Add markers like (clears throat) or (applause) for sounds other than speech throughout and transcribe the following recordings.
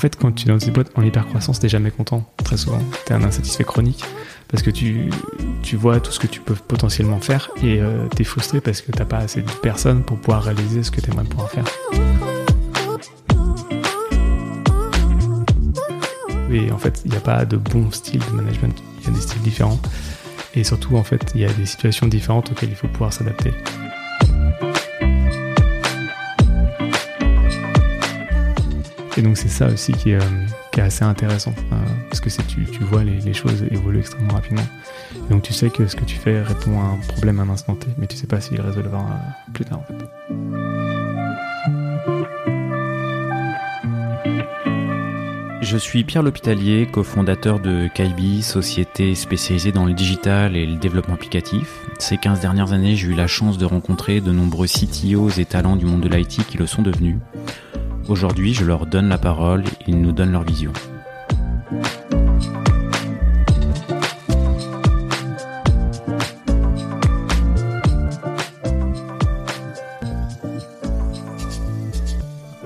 fait, quand tu es dans des boîtes en hyper croissance, t'es jamais content, très souvent. T'es un insatisfait chronique parce que tu, tu vois tout ce que tu peux potentiellement faire et euh, t'es frustré parce que t'as pas assez de personnes pour pouvoir réaliser ce que t'aimerais pouvoir faire. Et en fait, il n'y a pas de bon style de management. Il y a des styles différents. Et surtout, en fait, il y a des situations différentes auxquelles il faut pouvoir s'adapter. Et donc c'est ça aussi qui est, euh, assez intéressant, euh, parce que tu, vois les, choses évoluer extrêmement rapidement. Et donc tu sais que ce que tu fais répond à un problème à un instant T, mais tu sais pas s'il résolvera plus tard. Je suis Pierre L'Hôpitalier, cofondateur de Kaibi, société spécialisée dans le digital et le développement applicatif. Ces 15 dernières années, j'ai eu la chance de rencontrer de nombreux CTOs et talents du monde de l'IT qui le sont devenus. Aujourd'hui, je leur donne la parole et ils nous donnent leur vision.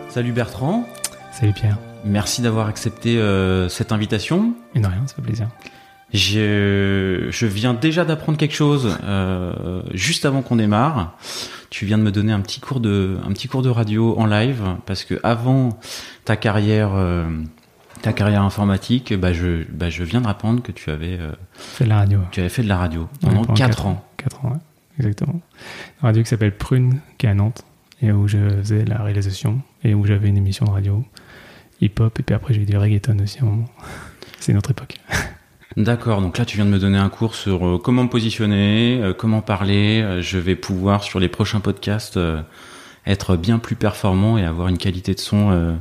Salut Bertrand. Salut Pierre. Merci d'avoir accepté euh, cette invitation. Et de rien, ça fait plaisir. Je, je viens déjà d'apprendre quelque chose euh, juste avant qu'on démarre. Tu viens de me donner un petit cours de, un petit cours de radio en live parce que avant ta carrière, euh, ta carrière informatique, bah je, bah je viens de apprendre que tu avais euh, fait de la radio. Tu avais fait de la radio pendant, ouais, 4, ans. 4 ans, ouais, exactement. Une radio qui s'appelle Prune, qui est à Nantes, et où je faisais la réalisation et où j'avais une émission de radio hip-hop, et puis après j'ai eu du reggaeton aussi à un moment. (laughs) C'est une autre époque. (laughs) D'accord, donc là tu viens de me donner un cours sur euh, comment me positionner, euh, comment parler. Euh, je vais pouvoir sur les prochains podcasts être bien plus performant et avoir une qualité de son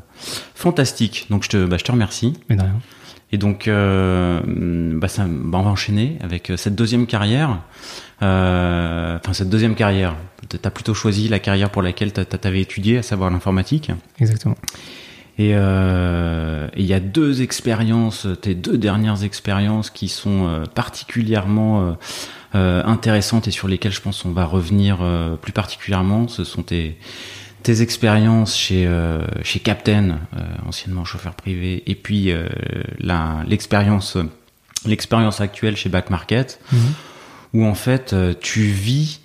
fantastique. Donc je te, bah, je te remercie. Mais de rien. Et donc, bah, ça, bah, on va enchaîner avec cette deuxième carrière. Enfin, cette deuxième carrière. Tu as plutôt choisi la carrière pour laquelle tu avais étudié, à savoir l'informatique. Exactement. Et il euh, y a deux expériences, tes deux dernières expériences qui sont euh, particulièrement euh, euh, intéressantes et sur lesquelles je pense on va revenir euh, plus particulièrement. Ce sont tes, tes expériences chez, chez Captain, anciennement chauffeur privé, et puis l'expérience l'expérience actuelle chez Back Market, mmh. où en fait tu vis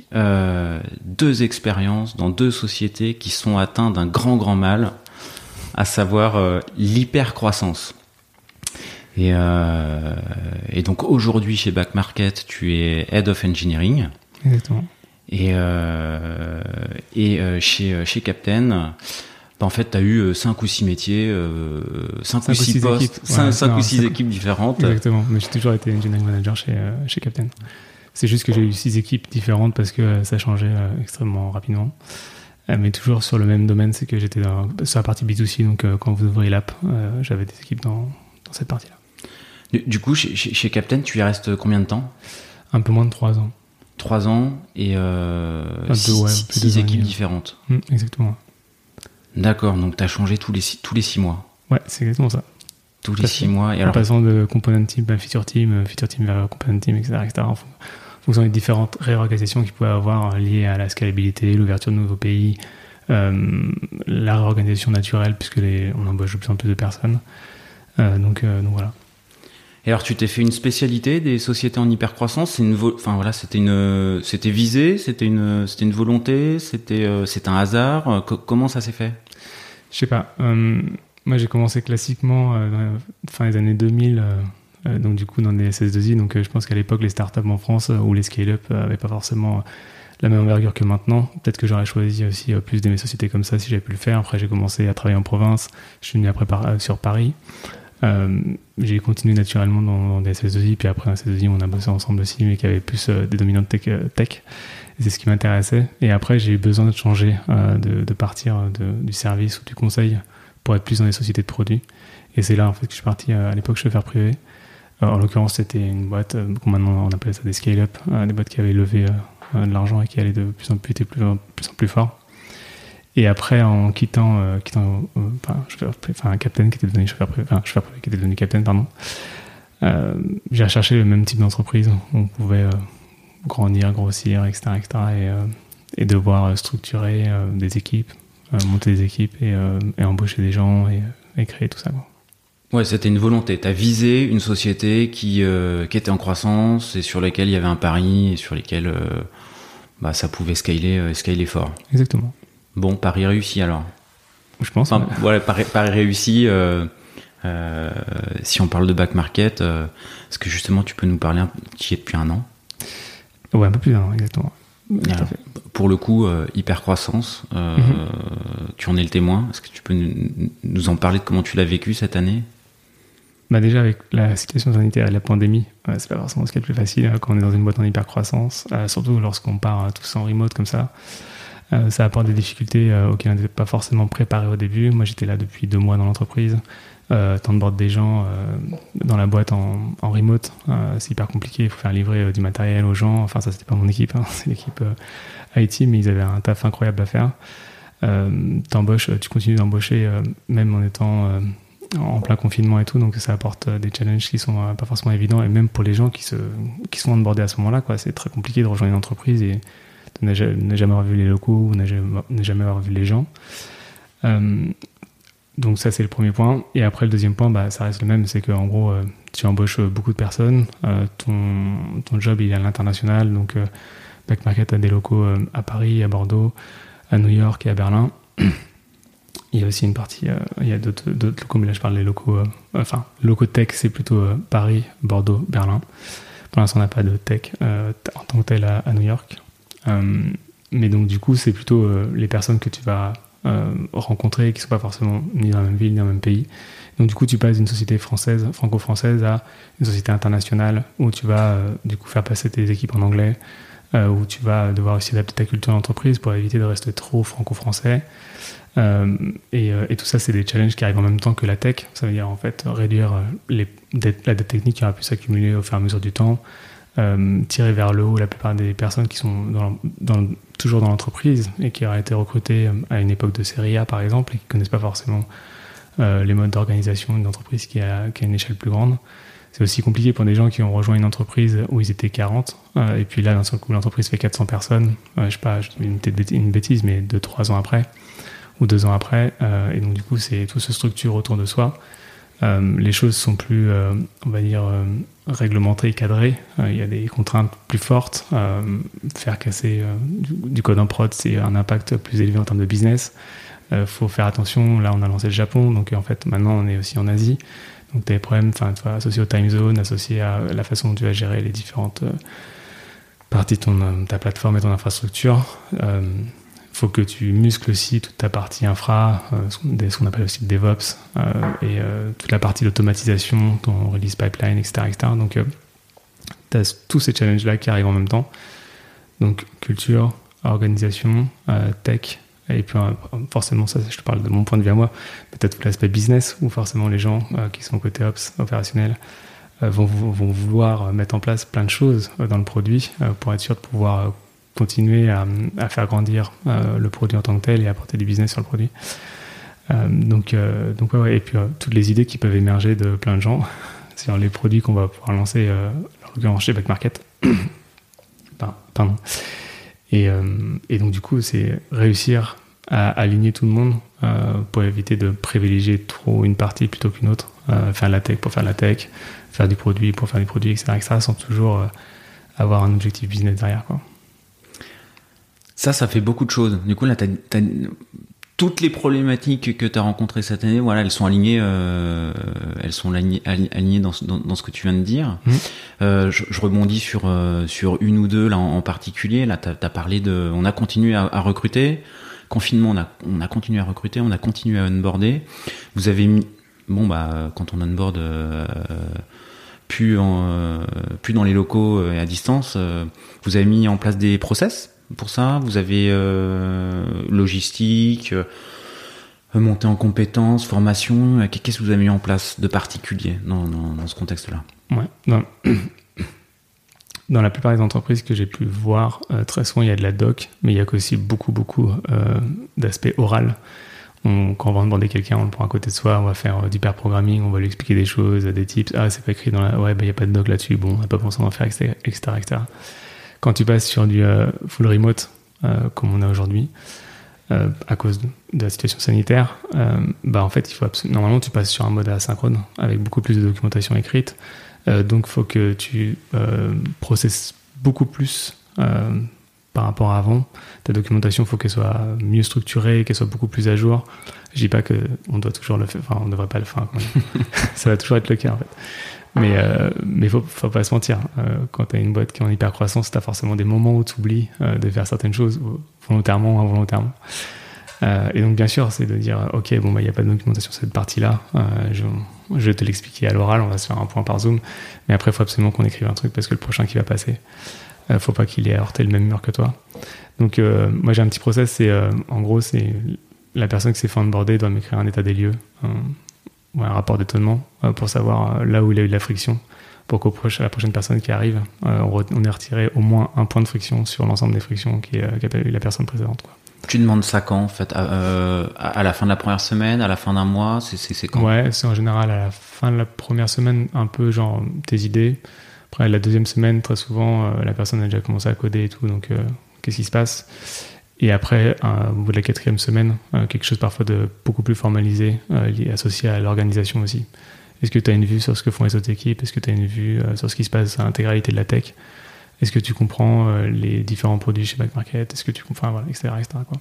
deux expériences dans deux sociétés qui sont atteintes d'un grand grand mal à savoir euh, l'hypercroissance. Et, euh, et donc aujourd'hui chez Back Market, tu es Head of Engineering. Exactement. Et, euh, et euh, chez, chez Captain, bah, en fait, tu as eu 5 ou 6 métiers, 5 ou 6 postes, 5 ou 6 équipes différentes. Exactement, mais j'ai toujours été engineering manager chez, chez Captain. C'est juste que j'ai eu 6 équipes différentes parce que ça changeait extrêmement rapidement. Euh, mais toujours sur le même domaine, c'est que j'étais sur la partie B2C, donc euh, quand vous ouvrez l'app, euh, j'avais des équipes dans, dans cette partie-là. Du, du, coup, chez, chez, Captain, tu y restes combien de temps? Un peu moins de 3 ans. 3 ans et 6 ouais, équipes différentes. Mmh, exactement. D'accord, donc tu as changé tous les, tous les 6 mois. Ouais, c'est exactement ça. Tous les 6 mois. Et en alors... passant de component team à feature team, feature team vers component team, etc. etc. fonction des différentes réorganisations qu'il pouvait avoir liées à la scalabilité, l'ouverture de nouveaux pays, euh, la réorganisation naturelle, puisque les, on embauche de plus en plus de personnes. Euh, donc, euh, donc voilà. Et alors, tu t'es fait une spécialité des sociétés en hypercroissance? C'est une, enfin voilà, c'était une, c'était visé, c'était une, c'était une volonté, c'était, euh, c'est un hasard? Comment ça s'est fait? Je sais pas. Euh, moi, j'ai commencé classiquement euh, fin des années 2000. Euh, donc du coup dans des SS2I. Donc euh, je pense qu'à l'époque les startups en France ou les scale-up n'avaient pas forcément la même envergure que maintenant. Peut-être que j'aurais choisi aussi plus d'aimer sociétés comme ça si j'avais pu le faire. Après j'ai commencé à travailler en province. Je suis venu après sur Paris. Euh, j'ai continué naturellement dans, dans des SS2I, puis après un SS2I, on a bossé ensemble aussi, mais qui avait plus euh, des dominantes tech. tech. C'est ce qui m'intéressait. Et après, j'ai eu besoin de changer, euh, de, partir du service ou du conseil pour être plus dans les sociétés de produits. Et c'est là en fait que je suis parti à l'époque chauffeur privé. En l'occurrence, c'était une boîte, euh, maintenant on appelle ça des scale-up, euh, des boîtes qui avaient levé euh, de l'argent et qui allaient de plus en plus, plus, plus, en plus fort. Et après, en quittant, euh, quittant euh, enfin, un captain qui était devenu chauffeur privé, enfin, chauffeur privé qui était devenu captain, pardon, euh, j'ai recherché le même type d'entreprise où on pouvait euh, grandir, grossir, etc., etc., et, devoir structurer des équipes, monter des équipes et, et, embaucher des gens et, et créer tout ça. Quoi. Ouais, c'était une volonté. Tu as visé une société qui, qui était en croissance et sur laquelle il y avait un pari et sur lesquels bah, ça pouvait scaler, scaler fort. Exactement. Bon, pari réussi alors. Je pense. Enfin, voilà, pari, pari réussi. Euh, si on parle de back market, euh, est-ce que justement tu peux nous parler un qui est depuis un an? Ouais, un peu plus d'un an, exactement. Pour le coup, euh, hyper croissance, mhm. tu en es le témoin. Est-ce que tu peux nous, en parler de comment tu l'as vécu cette année? Bah déjà avec la situation sanitaire et la pandémie, c'est pas forcément ce qui est le plus facile hein, quand on est dans une boîte en hyper croissance, surtout lorsqu'on part tous en remote comme ça. ça apporte des difficultés auxquelles on n'était pas forcément préparé au début. Moi j'étais là depuis deux mois dans l'entreprise euh, bord des gens euh, dans la boîte en, remote. Euh, c'est hyper compliqué, il faut faire livrer euh, du matériel aux gens. Enfin, ça, c'était pas mon équipe, hein, (laughs) c'est l'équipe IT, mais ils avaient un taf incroyable à faire. t'embauches, tu continues d'embaucher même en étant en plein confinement et tout, donc ça apporte des challenges qui sont pas forcément évidents, et même pour les gens qui, se, qui sont onboardés à ce moment-là, quoi. C'est très compliqué de rejoindre une entreprise et ne jamais avoir vu les locaux ou ne jamais, jamais avoir vu les gens. Donc ça c'est le premier point. Et après le deuxième point, bah, ça reste le même, c'est qu'en gros euh, tu embauches euh, beaucoup de personnes, euh, ton, ton job il est à l'international, donc Back Market a des locaux à Paris, à Bordeaux, à New York et à Berlin. Il y a aussi une partie, il y a d'autres locaux, mais là je parle des locaux, enfin locaux tech c'est plutôt Paris, Bordeaux, Berlin. Pour l'instant on n'a pas de tech en tant que tel à, New York. mais donc du coup c'est plutôt les personnes que tu vas euh, rencontrer qui ne sont pas forcément ni dans la même ville, ni dans le même pays. Donc du coup, tu passes d'une société française, franco-française, à une société internationale où tu vas euh, du coup faire passer tes équipes en anglais, euh, où tu vas devoir aussi adapter ta culture d'entreprise pour éviter de rester trop franco-français. Et, et, tout ça, c'est des challenges qui arrivent en même temps que la tech. Ça veut dire en fait réduire les la dette technique qui aura pu s'accumuler au fur et à mesure du temps, euh, tirer vers le haut la plupart des personnes qui sont toujours dans l'entreprise et qui auraient été recrutées euh, à une époque de série A par exemple et qui connaissent pas forcément euh, les modes d'organisation d'une entreprise qui a, une échelle plus grande. C'est aussi compliqué pour des gens qui ont rejoint une entreprise où ils étaient 40 et puis là d'un seul coup l'entreprise fait 400 personnes, je sais pas, une, une bêtise mais 2-3 ans après ou 2 ans après et donc du coup c'est tout se structure autour de soi. les choses sont plus, on va dire, réglementé et cadré. Euh, il y a des contraintes plus fortes. Euh, faire casser euh, du, code en prod, c'est un impact plus élevé en termes de business. Il faut faire attention. Là, on a lancé le Japon, donc en fait, maintenant, on est aussi en Asie. Donc, tu as des problèmes associés au time zone, associés à la façon dont tu vas gérer les différentes parties de ta plateforme et ton infrastructure faut que tu muscles aussi toute ta partie infra, euh, ce qu'on appelle aussi le DevOps, euh, et euh, toute la partie d'automatisation, ton release pipeline, etc. etc. Donc, tu as tous ces challenges-là qui arrivent en même temps. Donc, culture, organisation, tech, et puis forcément, ça, je te parle de mon point de vue à moi, peut-être l'aspect business, où forcément les gens qui sont côté ops, opérationnel, vont, vouloir mettre en place plein de choses dans le produit pour être sûr de pouvoir continuer à, faire grandir euh, le produit en tant que tel et apporter du business sur le produit. Euh, donc, euh, donc ouais, et puis toutes les idées qui peuvent émerger de plein de gens (laughs) sur les produits qu'on va pouvoir lancer, chez Back Market. (coughs) Pardon. Et, et, donc du coup, c'est réussir à aligner tout le monde pour éviter de privilégier trop une partie plutôt qu'une autre. faire la tech pour faire la tech, faire du produit pour faire du produit, etc., etc. sans toujours avoir un objectif business derrière. Quoi. Ça, ça fait beaucoup de choses. Du coup, là, toutes les problématiques que tu as rencontrées cette année, voilà, elles sont alignées, euh, elles sont alignées, alignées dans, dans, ce que tu viens de dire. Mmh. Euh, je, rebondis sur euh, sur une ou deux là en, particulier. Là, tu as, parlé de, on a continué à, recruter. Confinement, on a on a continué à recruter, on a continué à onboarder. Vous avez mis, bon bah, quand on onboard. plus, en, plus dans les locaux et à distance, vous avez mis en place des process? Pour ça Vous avez euh, logistique, euh, montée en compétences, formation. Euh, qu'est-ce que vous avez mis en place de particulier dans, ce contexte-là? Ouais. (coughs) Dans, la plupart des entreprises que j'ai pu voir, très souvent il y a de la doc, mais il y a aussi beaucoup, beaucoup d'aspects oral. quand on va demander quelqu'un, on le prend à côté de soi, on va faire du pair programming, on va lui expliquer des choses, des tips. Ah, c'est pas écrit dans la. Ouais, bah, il n'y a pas de doc là-dessus. Bon, on n'a pas pensé en faire, etc., etc quand tu passes sur du euh, full remote, euh, comme on a aujourd'hui, à cause de la situation sanitaire, bah en fait, il faut normalement tu passes sur un mode asynchrone avec beaucoup plus de documentation écrite. donc, il faut que tu processes beaucoup plus par rapport à avant. Ta documentation, il faut qu'elle soit mieux structurée, qu'elle soit beaucoup plus à jour. Je dis pas que on doit toujours le faire, enfin, on devrait pas le faire. (laughs) ça va toujours être le cas en fait. Mais euh, mais faut pas se mentir. Euh, quand tu as une boîte qui est en hyper croissance, tu as forcément des moments où tu oublies euh, de faire certaines choses volontairement ou involontairement. Euh, et donc bien sûr, c'est de dire ok bon bah il y a pas de documentation sur cette partie-là. je, vais te l'expliquer à l'oral, on va se faire un point par Zoom. Mais après, il faut absolument qu'on écrive un truc parce que le prochain qui va passer, euh, faut pas qu'il ait heurté le même mur que toi. Donc moi j'ai un petit process, c'est en gros c'est la personne qui s'est fait onboarder doit m'écrire un état des lieux, un, un rapport d'étonnement euh, pour savoir euh, là où il a eu de la friction, pour qu'au prochain, la prochaine personne qui arrive, euh, on ait retiré au moins un point de friction sur l'ensemble des frictions qui, qu'a eu la personne précédente. Quoi. Tu demandes ça quand en fait à, la fin de la première semaine, à la fin d'un mois c'est, c'est, quand? Ouais, c'est en général à la fin de la première semaine, un peu genre tes idées. Après la deuxième semaine, très souvent, la personne a déjà commencé à coder et tout, donc qu'est-ce qui se passe? Et après, au bout de la quatrième semaine, euh, quelque chose parfois de beaucoup plus formalisé, euh, associé à l'organisation aussi. Est-ce que tu as une vue sur ce que font les autres équipes? Est-ce que tu as une vue euh, sur ce qui se passe à l'intégralité de la tech? Est-ce que tu comprends les différents produits chez Back Market Est-ce que tu comprends, voilà, etc. etc. quoi.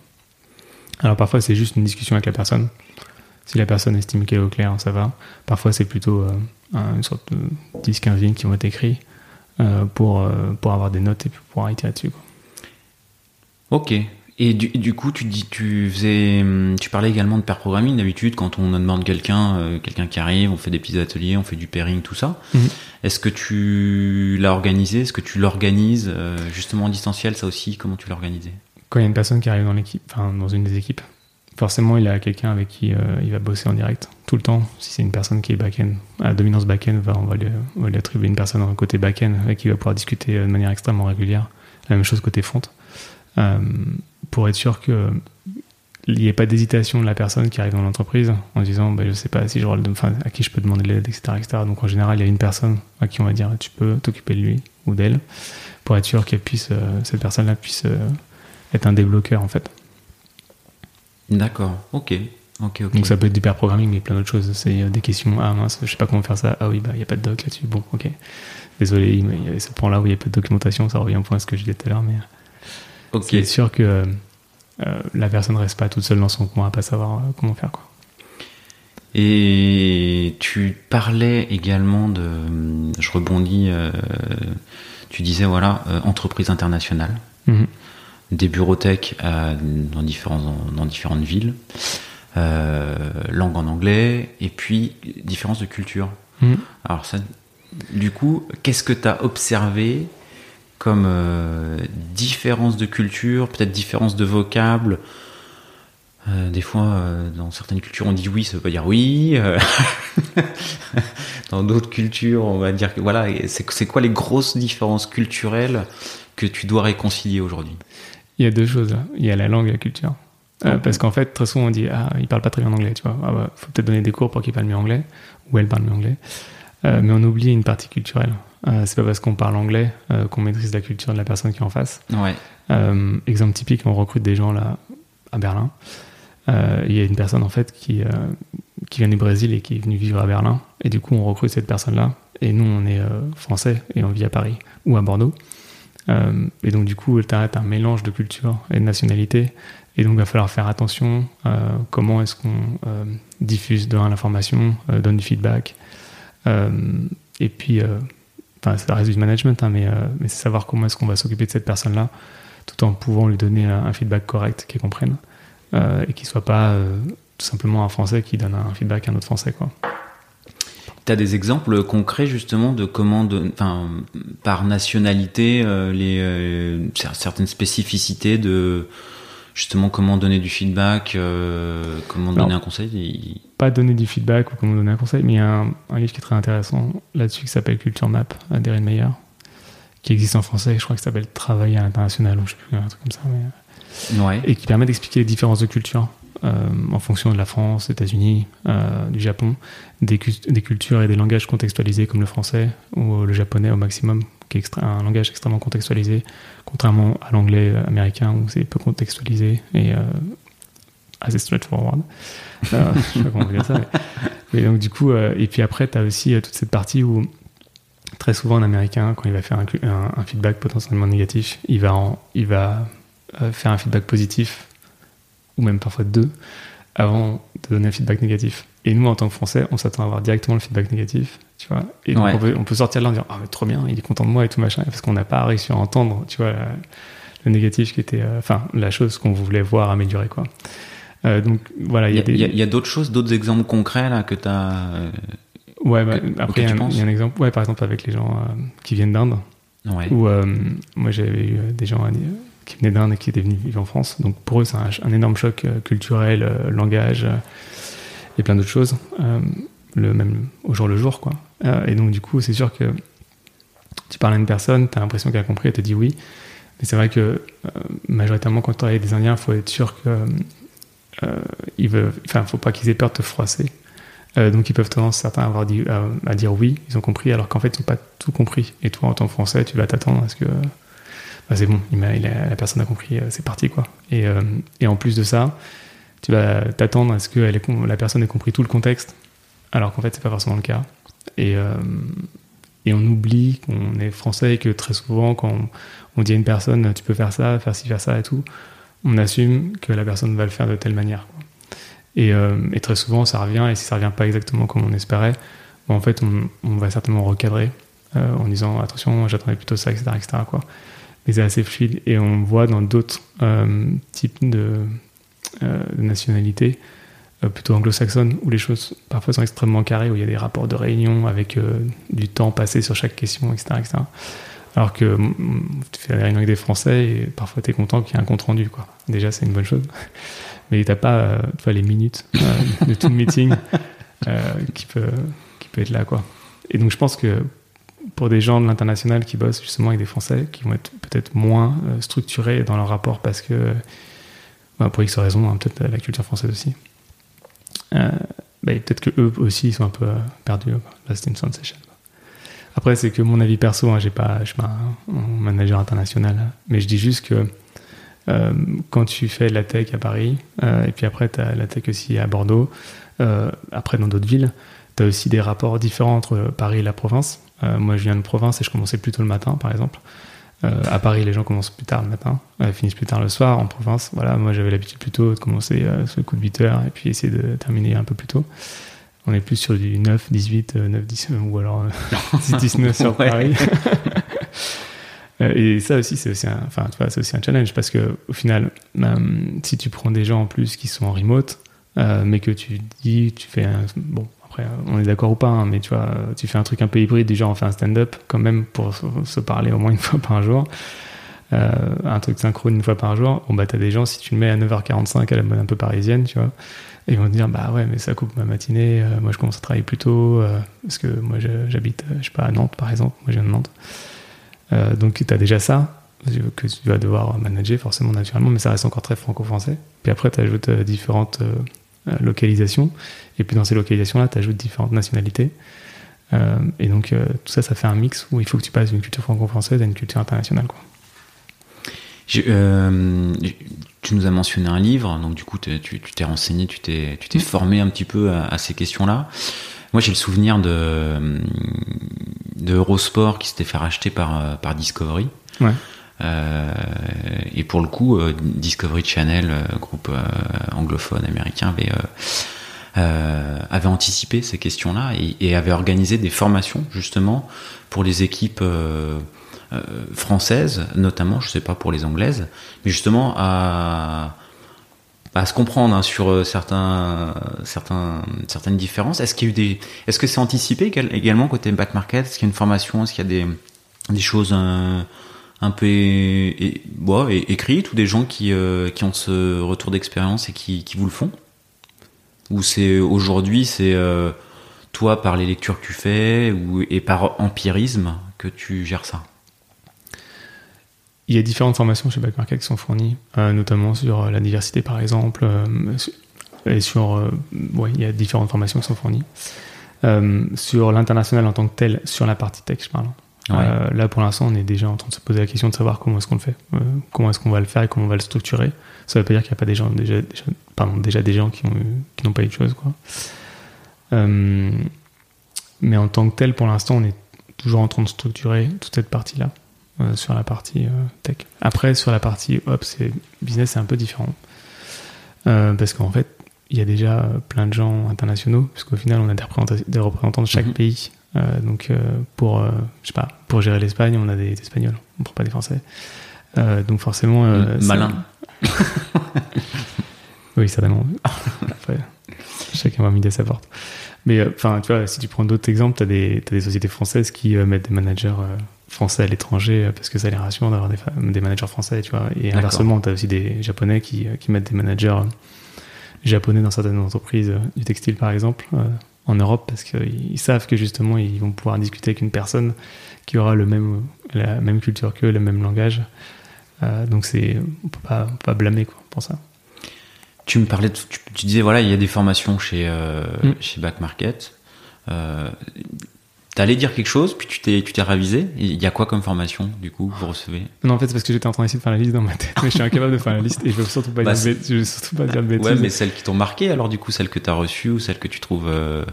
Alors parfois, c'est juste une discussion avec la personne. Si la personne estime qu'elle est au clair, ça va. Parfois, c'est plutôt une sorte de 10-15 lignes qui vont être écrites pour, pour avoir des notes et pour pouvoir itérer dessus. Ok, et du, du, coup, tu dis, tu faisais, hum, tu parlais également de pair programming. D'habitude, quand on demande quelqu'un, euh, quelqu'un qui arrive, on fait des petits ateliers, on fait du pairing, tout ça. Mhm. Est-ce que tu l'as organisé? Est-ce que tu l'organises euh, justement en distanciel Ça aussi, comment tu l'as organisé Quand il y a une personne qui arrive dans l'équipe, enfin dans une des équipes, forcément, il a quelqu'un avec qui euh, il va bosser en direct tout le temps. Si c'est une personne qui est back-end, à dominance back-end, on va lui, on va lui attribuer une personne côté back-end avec qui il va pouvoir discuter de manière extrêmement régulière. La même chose côté front. Euh, pour être sûr que il n'y ait pas d'hésitation de la personne qui arrive dans l'entreprise en disant bah, je sais pas si je enfin, à qui je peux demander de l'aide etc., etc donc en général il y a une personne à qui on va dire tu peux t'occuper de lui ou d'elle pour être sûr qu'elle puisse euh, cette personne là puisse euh, être un débloqueur en fait. D'accord. Ok. Ok ok. Donc ça peut être du pair programming mais plein d'autres choses. C'est des questions ah mince je sais pas comment faire ça. Ah oui bah il n'y a pas de doc là-dessus. Bon ok. Désolé il y avait ce point là où il n'y a pas de documentation. Ça revient au point à ce que je disais tout à l'heure mais c'est sûr que euh, la personne ne reste pas toute seule dans son coin à pas savoir euh, comment faire. Quoi. Et tu parlais également de, je rebondis, euh, tu disais voilà, entreprise internationale, mhm. des bureaux tech dans, différents, dans différentes villes, langue en anglais, et puis différence de culture. Mhm. Alors ça, du coup, qu'est-ce que tu as observé comme euh, différence de culture, peut-être différence de vocable. Euh, des fois, euh, dans certaines cultures, on dit oui, ça veut pas dire oui. (laughs) dans d'autres cultures, on va dire que voilà, c'est quoi les grosses différences culturelles que tu dois réconcilier aujourd'hui? Il y a deux choses. Il y a la langue et la culture. Parce qu'en fait, très souvent, on dit ah, il parle pas très bien anglais, tu vois. Ah bah, faut peut-être donner des cours pour qu'il parle mieux anglais, ou elle parle mieux anglais. mais on oublie une partie culturelle. Euh, c'est pas parce qu'on parle anglais euh, qu'on maîtrise la culture de la personne qui est en face. Ouais. Euh, exemple typique, on recrute des gens là à Berlin. Il y a une personne en fait qui, qui vient du Brésil et qui est venue vivre à Berlin. Et du coup, on recrute cette personne-là. Et nous, on est français et on vit à Paris ou à Bordeaux. et donc, du coup, tu as un mélange de culture et de nationalité. Et donc, il va falloir faire attention comment est-ce qu'on diffuse de l'information, donne du feedback. et puis, enfin, ça reste du management, hein, mais, euh, mais c'est savoir comment est-ce qu'on va s'occuper de cette personne-là, tout en pouvant lui donner un, feedback correct qu'elle comprenne euh, et qu'il soit pas euh, tout simplement un Français qui donne un feedback à un autre Français, quoi. Tu as des exemples concrets justement de comment, de, par nationalité, les, certaines spécificités de, justement comment donner du feedback, euh, comment donner un conseil Pas donner du feedback ou comment donner un conseil, mais il y a un, livre qui est très intéressant là-dessus qui s'appelle Culture Map d'Erin Meyer, qui existe en français, je crois que ça s'appelle Travailler à l'international ou je sais plus, un truc comme ça. Mais... Ouais. Et qui permet d'expliquer les différences de culture en fonction de la France, États-Unis, euh, du Japon, des, cultures et des langages contextualisés comme le français ou le japonais au maximum, qui est un langage extrêmement contextualisé, contrairement à l'anglais américain où c'est peu contextualisé et, euh, assez straightforward. Euh, (laughs) je sais pas comment dire ça. Mais, donc, du coup, euh, et puis après, tu as aussi toute cette partie où très souvent, un Américain, quand il va faire un, feedback potentiellement négatif, il va faire un feedback positif, ou même parfois deux, avant de donner un feedback négatif. Et nous, en tant que Français, on s'attend à avoir directement le feedback négatif, tu vois. Et donc, on, peut, sortir de là en disant, ah, mais trop bien, il est content de moi et tout machin, parce qu'on n'a pas réussi à entendre, tu vois, le négatif qui était, euh, enfin, la chose qu'on voulait voir améliorer, quoi. Euh, donc, voilà, il y a, y d'autres choses, d'autres exemples concrets, là, que tu as. Euh, ouais, bah, après, il y, a un exemple, ouais, par exemple, avec les gens qui viennent d'Inde. Ouais. Où moi, j'avais eu des gens qui venaient d'Inde et qui étaient venus vivre en France. Donc, pour eux, c'est un, énorme choc culturel, langage et plein d'autres choses, le même au jour le jour, quoi. et donc, du coup, c'est sûr que tu parles à une personne, tu as l'impression qu'elle a compris, elle te dit oui. Mais c'est vrai que euh, majoritairement, quand tu travailles avec des Indiens, il faut être sûr que. Euh, il veut, enfin, faut pas qu'ils aient peur de te froisser. Euh, donc, ils peuvent tendance, certains, dit, à, dire oui, ils ont compris, alors qu'en fait, ils n'ont pas tout compris. Et toi, en tant que Français, tu vas t'attendre à ce que. C'est bon, la personne a compris, c'est parti, quoi. Et, et, en plus de ça, tu vas t'attendre à ce que la personne ait compris tout le contexte, alors qu'en fait, c'est pas forcément le cas. Et, et on oublie qu'on est français et que très souvent, quand on, dit à une personne tu peux faire ça, faire ci, faire ça et tout, on assume que la personne va le faire de telle manière. Euh, et, très souvent, ça revient, et si ça revient pas exactement comme on espérait, en fait, on, va certainement recadrer euh, en disant attention, j'attendais plutôt ça, etc. Mais c'est assez fluide, et on voit dans d'autres euh, types de, de nationalités euh, plutôt anglo-saxonne, où les choses parfois sont extrêmement carrées, où il y a des rapports de réunion avec euh, du temps passé sur chaque question, etc. etc. Alors que tu fais des réunions avec des Français et parfois tu es content qu'il y ait un compte rendu. Quoi. Déjà, c'est une bonne chose. (laughs) Mais tu n'as pas euh, les minutes de tout le meeting qui, peut, qui peut être là. Quoi. Et donc, je pense que pour des gens de l'international qui bossent justement avec des Français, qui vont être peut-être moins structurés dans leur rapport parce que, bah, pour X raisons, hein, peut-être la culture française aussi, euh, bah, peut-être que eux aussi ils sont un peu euh, perdus. Là, c'était une sensation. Après, c'est que mon avis perso, hein, j'ai pas, je suis pas un, manager international, mais je dis juste que euh, quand tu fais la tech à Paris, et puis après tu as la tech aussi à Bordeaux, après dans d'autres villes, tu as aussi des rapports différents entre Paris et la province. Moi, je viens de province et je commençais plutôt le matin, par exemple. Euh, à Paris, les gens commencent plus tard le matin, euh, finissent plus tard le soir. En province, voilà, moi j'avais l'habitude plutôt de commencer euh, sur le coup de 8 heures et puis essayer de terminer un peu plus tôt. On est plus sur du 9, 18, 9, 10, ou alors 10, 19 (laughs) sur (laughs) Paris. (laughs) et ça aussi, c'est aussi, un, enfin, tu vois, c'est aussi un challenge parce que au final, si tu prends des gens en plus qui sont en remote, mais que tu dis, tu fais un, bon, on est d'accord ou pas, hein, mais tu vois, tu fais un truc un peu hybride, déjà on fait un stand-up quand même pour se parler au moins une (laughs) fois par jour. Euh, un truc synchrone une fois par jour, bon bah t'as des gens, si tu le mets à 9h45 à la mode un peu parisienne, tu vois, ils vont te dire bah ouais mais ça coupe ma matinée, euh, moi je commence à travailler plus tôt, euh, parce que moi j'habite, je sais pas, à Nantes par exemple, moi je viens de Nantes. donc t'as déjà ça, que tu vas devoir manager forcément naturellement, mais ça reste encore très franco-français. Puis après tu ajoutes différentes euh, localisation. Et puis dans ces localisations-là, tu ajoutes différentes nationalités. Euh, et donc euh, tout ça, ça fait un mix où il faut que tu passes d'une culture franco-française à une culture internationale. Quoi. tu nous as mentionné un livre, donc du coup tu t'es renseigné, tu t'es mm. formé un petit peu à, ces questions-là. Moi j'ai le souvenir de, de Eurosport qui s'était fait racheter par, par Discovery. Ouais. Euh, et pour le coup, euh, Discovery Channel, euh, groupe anglophone américain, avait, anticipé ces questions-là et, avait organisé des formations justement pour les équipes françaises, notamment, je sais pas pour les anglaises, mais justement à se comprendre hein, sur certains, certaines différences. Est-ce qu'il y a eu des, est-ce que c'est anticipé également côté back market? Est-ce qu'il y a une formation? Est-ce qu'il y a des choses un peu et, bon, ou des gens qui, euh, qui ont ce retour d'expérience et qui, qui, vous le font Ou c'est aujourd'hui, c'est euh, toi par les lectures que tu fais ou, et par empirisme que tu gères ça il y a différentes formations chez Backmarket qui sont fournies, euh, notamment sur la diversité par exemple, et sur, ouais, il y a différentes formations qui sont fournies. sur l'international en tant que tel, sur la partie tech, je parle. Là, pour l'instant, on est déjà en train de se poser la question de savoir comment est-ce qu'on le fait, comment est-ce qu'on va le faire et comment on va le structurer. Ça veut pas dire qu'il n'y a pas des gens, déjà, déjà, pardon, déjà des gens qui n'ont pas eu de choses. Quoi. mais en tant que tel, pour l'instant, on est toujours en train de structurer toute cette partie-là. Euh, sur la partie euh, tech. Après, sur la partie ops et business, c'est un peu différent. Euh, parce qu'en fait, il y a déjà plein de gens internationaux, puisqu'au final, on a des représentants, des représentants de chaque mhm. pays. Donc, pour, je sais pas, pour gérer l'Espagne, on a des, Espagnols, on ne prend pas des Français. donc, forcément. Malin. (laughs) oui, certainement. (laughs) Après, chacun va midi à sa porte. Mais enfin, tu vois, si tu prends d'autres exemples, tu as, as, des sociétés françaises qui mettent des managers français à l'étranger euh, parce que ça les rassure d'avoir des, des, managers français, tu vois. Et inversement, tu as aussi des japonais qui, euh, qui, mettent des managers euh, japonais dans certaines entreprises du textile, par exemple, en Europe parce qu'ils savent que justement, ils vont pouvoir discuter avec une personne qui aura le même, la même culture qu'eux, le même langage. donc, c'est, on peut pas, peut pas blâmer quoi, pour ça. Tu me parlais, tu, disais, voilà, il y a des formations chez, mm. chez Back Market. T'allais dire quelque chose, puis tu t'es, tu t'es ravisé. Il y a quoi comme formation, du coup, vous recevez? Non, en fait, c'est parce que j'étais en train d'essayer de faire la liste dans ma tête, mais je suis incapable de faire la liste et je veux surtout pas, bah, dire, je veux surtout pas dire de bêtises. Ouais, mais celles qui t'ont marqué, alors, du coup, celles que tu as reçues ou celles que tu trouves euh,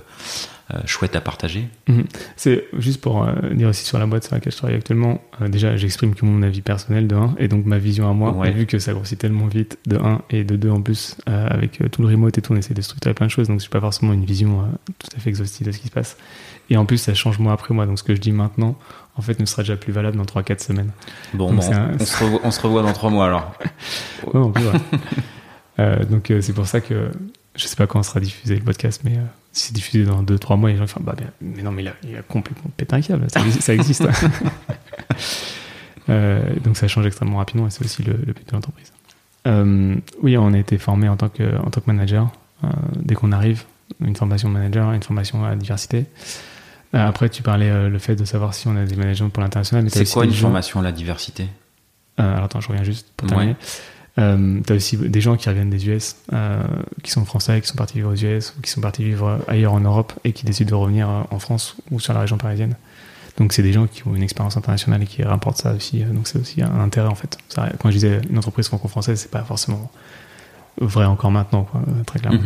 euh, chouettes à partager? Mhm. C'est juste pour euh, dire aussi sur la boîte sur laquelle je travaille actuellement, déjà, j'exprime que mon avis personnel de 1 et donc ma vision à moi, vu que ça grossit tellement vite de 1 et de 2 en plus, avec tout le remote et tout, on essaie de structurer plein de choses, donc je suis pas forcément une vision tout à fait exhaustive de ce qui se passe. Et en plus, ça change mois après mois. Donc, ce que je dis maintenant, en fait, ne sera déjà plus valable dans 3-4 semaines. Bon, on, se revoit, dans 3 mois alors. (laughs) ouais, on peut, (laughs) euh, donc, euh, c'est pour ça que je sais pas quand sera diffusé le podcast, mais euh, si c'est diffusé dans 2-3 mois, les gens vont bah, mais non, mais il a, il a complètement pété un câble. Ça, ça existe. (laughs) donc, ça change extrêmement rapidement et c'est aussi le, but de l'entreprise. oui, on a été formé en tant que, en tant que manager. dès qu'on arrive, une formation manager, une formation à la diversité. Euh, après, tu parlais euh, le fait de savoir si on a des managers pour l'international. C'est quoi une formation à la diversité? Euh, Alors attends, je reviens juste pour terminer. Euh, tu as aussi des gens qui reviennent des US, qui sont français, qui sont partis vivre aux US, ou qui sont partis vivre ailleurs en Europe et qui décident de revenir en France ou sur la région parisienne. Donc c'est des gens qui ont une expérience internationale et qui rapportent ça aussi. Donc c'est aussi un intérêt en fait. quand je disais une entreprise franco-française, c'est pas forcément vrai encore maintenant, quoi, très clairement.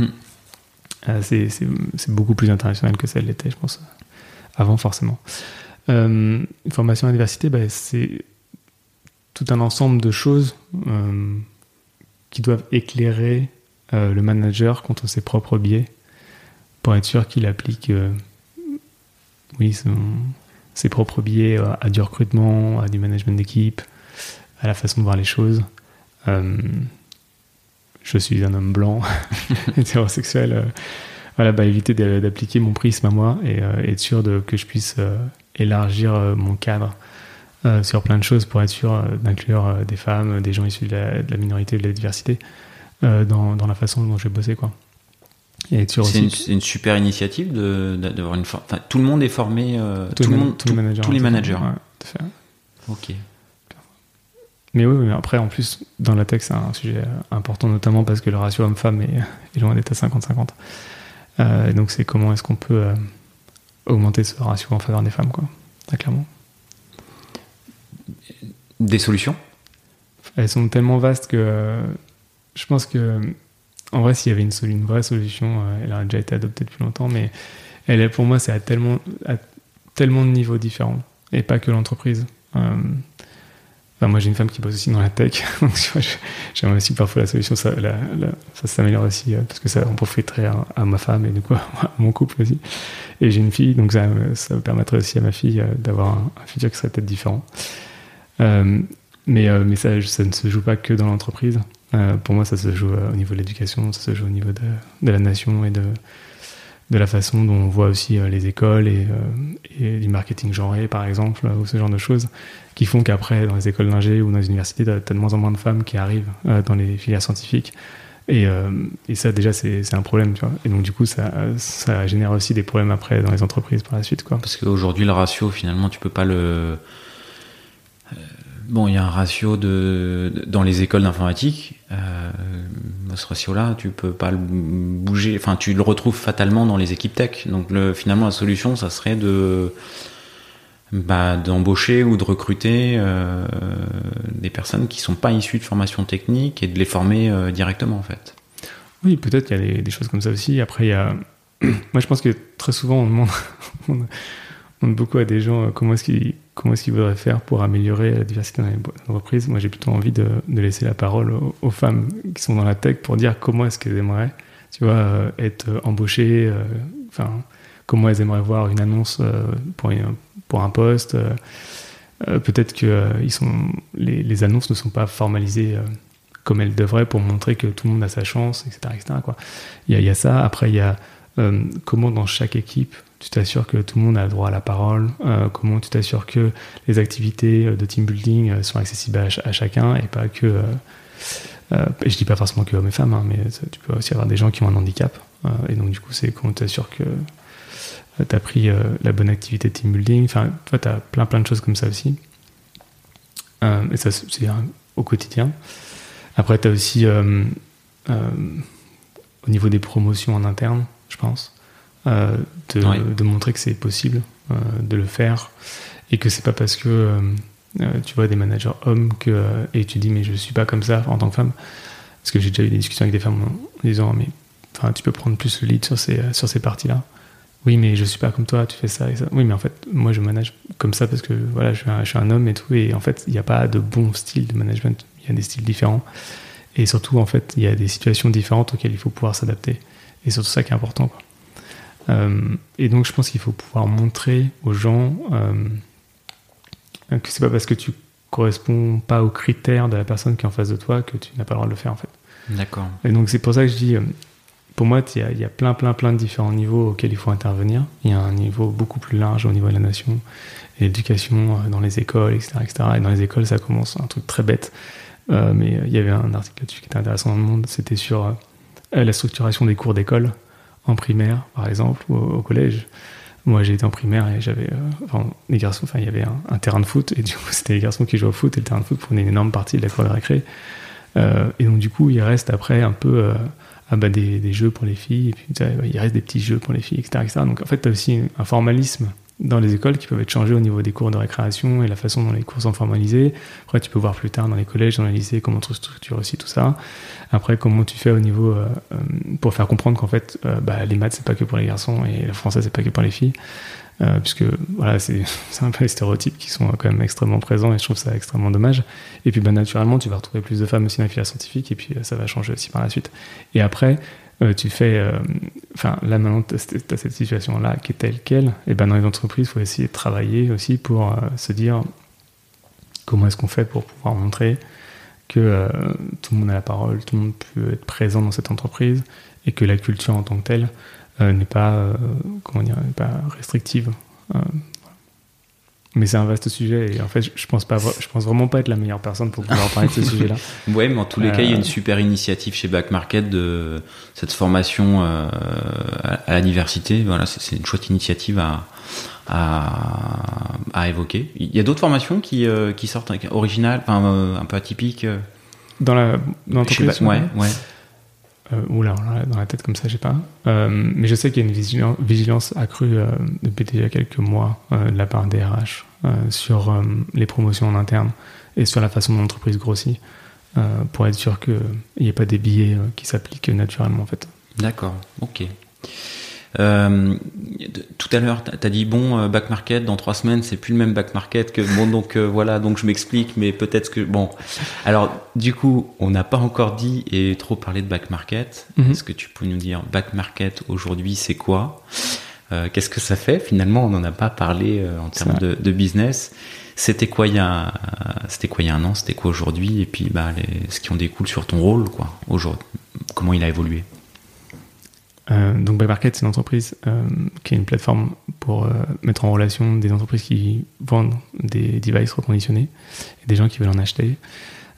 Mm-hmm. c'est beaucoup plus international que ça l'était, je pense avant forcément. Euh, formation à diversité, bah, c'est tout un ensemble de choses euh, qui doivent éclairer euh, le manager contre ses propres biais pour être sûr qu'il applique oui, ses propres biais à, du recrutement, à du management d'équipe, à la façon de voir les choses. je suis un homme blanc, (laughs) hétérosexuel voilà, bah, éviter d'appliquer mon prisme à moi et euh, être sûr de, que je puisse euh, élargir euh, mon cadre sur plein de choses pour être sûr d'inclure des femmes, des gens issus de la, minorité, de la diversité dans, dans, la façon dont je vais bosser. Quoi. C'est une, une, super initiative d'avoir une enfin, tout le monde est formé tout, le monde, tous les managers, tous les managers. ok mais oui, mais après en plus dans la tech c'est un sujet important notamment parce que le ratio homme-femme est, est loin d'être à 50-50 euh, donc c'est comment est-ce qu'on peut euh, augmenter ce ratio en faveur des femmes, quoi, très clairement. Des solutions? Elles sont tellement vastes que euh, je pense que, en vrai, s'il y avait une, une, vraie solution, elle a déjà été adoptée depuis longtemps, mais elle est, pour moi, c'est à tellement, à tellement de niveaux différents, et pas que l'entreprise moi, j'ai une femme qui bosse aussi dans la tech, (laughs) donc j'aimerais aussi parfois la solution, ça, ça s'améliore aussi, euh, parce que ça, on profiterait à, ma femme et du coup (laughs) à mon couple aussi. Et j'ai une fille, donc ça, ça permettrait aussi à ma fille euh, d'avoir un, futur qui serait peut-être différent. Euh, mais, mais ça, ça ne se joue pas que dans l'entreprise. pour moi, ça se joue au niveau de l'éducation, ça se joue au niveau de, de la nation et de, de la façon dont on voit aussi les écoles et, et, du marketing genré, par exemple, ou ce genre de choses qui font qu'après, dans les écoles d'ingé ou dans les universités, tu as, de moins en moins de femmes qui arrivent euh, dans les filières scientifiques. Et, euh, et ça, déjà, c'est un problème. Tu vois. Et donc, du coup, ça, ça génère aussi des problèmes après dans les entreprises par la suite. Quoi. Parce qu'aujourd'hui, le ratio, finalement, tu peux pas le. Euh, bon, il y a un ratio de, dans les écoles d'informatique. ce ratio-là, tu peux pas le bouger. Enfin, tu le retrouves fatalement dans les équipes tech. Donc, le, finalement, la solution, ça serait de bah, d'embaucher ou de recruter euh, des personnes qui sont pas issues de formation technique et de les former euh, directement en fait. Oui, peut-être il y a des, choses comme ça aussi. Après, il y a... (clears throat) moi je pense que très souvent on demande, (laughs) demande beaucoup à des gens euh, comment est-ce qu'ils est-ce voudraient faire pour améliorer la diversité dans les entreprises. Moi j'ai plutôt envie de, laisser la parole aux, femmes qui sont dans la tech pour dire comment est-ce qu'elles aimeraient, tu vois, être embauchées, enfin comment elles aimeraient voir une annonce pour, pour un poste. Euh, euh, peut-être que euh, ils sont, les, annonces ne sont pas formalisées comme elles devraient pour montrer que tout le monde a sa chance, etc. etc. quoi. Il, y a, ça. Après, il y a comment dans chaque équipe tu t'assures que tout le monde a le droit à la parole, comment tu t'assures que les activités de team building sont accessibles à, chacun et pas que... je dis pas forcément que hommes et femmes, hein, mais tu peux aussi avoir des gens qui ont un handicap. et donc du coup, c'est comment tu t'assures que tu as pris euh, la bonne activité de team building. Enfin, tu as plein, plein de choses comme ça aussi. Euh, et ça, c'est au quotidien. Après, tu as aussi, euh, au niveau des promotions en interne, je pense, de, de, montrer que c'est possible de le faire et que c'est pas parce que tu vois des managers hommes que, et tu dis, mais je suis pas comme ça en tant que femme. Parce que j'ai déjà eu des discussions avec des femmes en disant, mais enfin, tu peux prendre plus le lead sur ces, sur ces parties-là oui, mais je suis pas comme toi, tu fais ça et ça. Oui, mais en fait, moi, je manage comme ça parce que voilà, je suis un, homme et tout. Et en fait, il n'y a pas de bon style de management. Il y a des styles différents. Et surtout, en fait, il y a des situations différentes auxquelles il faut pouvoir s'adapter. Et c'est surtout ça qui est important. Euh, et donc, je pense qu'il faut pouvoir montrer aux gens euh, que c'est pas parce que tu corresponds pas aux critères de la personne qui est en face de toi que tu n'as pas le droit de le faire, en fait. D'accord. Et donc, c'est pour ça que je dis, euh, pour moi, il y, a, plein, plein, plein de différents niveaux auxquels il faut intervenir. Il y a un niveau beaucoup plus large au niveau de la nation, l'éducation euh, dans les écoles, etc., etc. Et dans les écoles, ça commence un truc très bête. Mais il y avait un article là-dessus qui était intéressant dans le monde. C'était sur la structuration des cours d'école en primaire, par exemple, ou au, collège. Moi, j'ai été en primaire et j'avais, enfin, les garçons, enfin, il y avait un, terrain de foot et du coup, (laughs) c'était les garçons qui jouaient au foot et le terrain de foot prenait une énorme partie de la cour de récré. et donc, du coup, il reste après un peu ah bah des, des, jeux pour les filles, et puis il reste des petits jeux pour les filles, etc. etc. Donc en fait, tu as aussi un formalisme dans les écoles qui peuvent être changés au niveau des cours de récréation et la façon dont les cours sont formalisés. Après, tu peux voir plus tard dans les collèges, dans les lycées, comment tu structures aussi tout ça. Après, comment tu fais au niveau euh, euh, pour faire comprendre qu'en fait, euh, bah, les maths c'est pas que pour les garçons et le français c'est pas que pour les filles. Euh, puisque voilà, c'est (laughs) un peu les stéréotypes qui sont quand même extrêmement présents et je trouve ça extrêmement dommage. Et puis bah, naturellement, tu vas retrouver plus de femmes aussi dans la filière scientifique et puis ça va changer aussi par la suite. Et après, euh, tu fais, enfin là maintenant, tu as, cette situation-là qui est telle qu'elle, et ben dans les entreprises, il faut essayer de travailler aussi pour se dire comment est-ce qu'on fait pour pouvoir montrer que tout le monde a la parole, tout le monde peut être présent dans cette entreprise et que la culture en tant que telle euh, n'est pas, euh, comment dire, pas restrictive. Euh, mais c'est un vaste sujet et en fait, je pense pas, je pense vraiment pas être la meilleure personne pour pouvoir parler de ce (laughs) sujet-là. Ouais, mais en tous les cas, il y a une super initiative chez Back Market de cette formation à, la diversité. Voilà, c'est une chouette initiative à, à, à évoquer. Il y a d'autres formations qui, qui sortent originales, enfin un peu atypiques. Dans la dans l'entreprise. Ouais, ouais. Euh, oula, dans la tête comme ça, j'ai pas. Euh, mais je sais qu'il y a une vigilance, accrue euh, depuis déjà quelques mois de la part des RH sur les promotions en interne et sur la façon dont l'entreprise grossit pour être sûr qu'il n'y ait pas des billets qui s'appliquent naturellement. D'accord, ok. Euh, tout à l'heure, tu as dit bon, euh, back market dans trois semaines, c'est plus le même back market que bon, donc euh, voilà, donc je m'explique, mais peut-être que bon. Alors, du coup, on n'a pas encore dit et trop parlé de back market. Mhm. Est-ce que tu peux nous dire back market aujourd'hui, c'est quoi? Qu'est-ce que ça fait? Finalement, on n'en a pas parlé en termes de, de, business. C'était quoi il y a, c'était quoi il y a un an? C'était quoi aujourd'hui? Et puis, bah, les, ce qui en découle sur ton rôle, quoi. Aujourd'hui, comment il a évolué? Donc Buy Market, c'est une entreprise euh, qui est une plateforme pour euh, mettre en relation des entreprises qui vendent des devices reconditionnés et des gens qui veulent en acheter.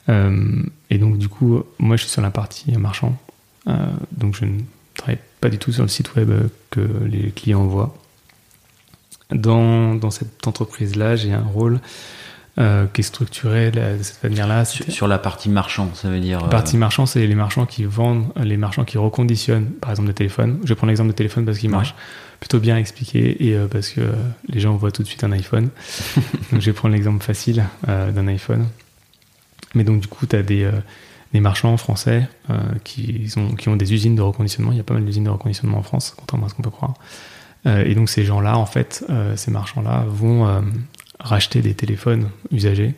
et donc du coup, moi je suis sur la partie marchand, donc je ne travaille pas du tout sur le site web que les clients voient. Dans, dans cette entreprise-là, j'ai un rôle euh, qui est structuré de cette manière-là. Sur, la partie marchand, ça veut dire. La partie marchand, c'est les marchands qui vendent, les marchands qui reconditionnent, par exemple, des téléphones. Je vais prendre l'exemple de téléphone parce qu'il Ouais. marche plutôt bien expliqué et euh, parce que euh, les gens voient tout de suite un iPhone. (laughs) donc je vais prendre l'exemple facile euh, d'un iPhone. Mais donc du coup, tu as des, euh, des marchands français euh, qui, ont, qui ont des usines de reconditionnement. Il y a pas mal d'usines de reconditionnement en France, contrairement à ce qu'on peut croire. Euh, et donc ces gens-là, en fait, euh, ces marchands-là vont euh, racheter des téléphones usagés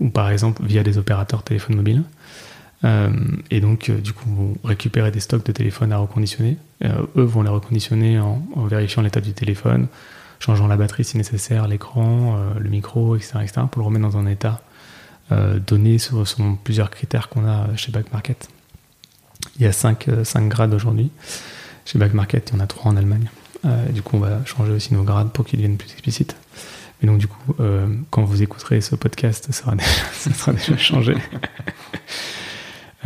ou par exemple via des opérateurs téléphones mobiles. Euh, et donc, euh, du coup, vont récupérer des stocks de téléphones à reconditionner. Euh, eux vont les reconditionner en, vérifiant l'état du téléphone, changeant la batterie si nécessaire, l'écran, le micro, etc., etc., pour le remettre dans un état donné selon plusieurs critères qu'on a chez Back Market. Il y a 5 grades aujourd'hui. Chez Back Market, il y en a 3 en Allemagne. Du coup, on va changer aussi nos grades pour qu'ils deviennent plus explicites. Mais donc, du coup, euh, quand vous écouterez ce podcast, ça sera (laughs) déjà, ça sera déjà changé. (laughs)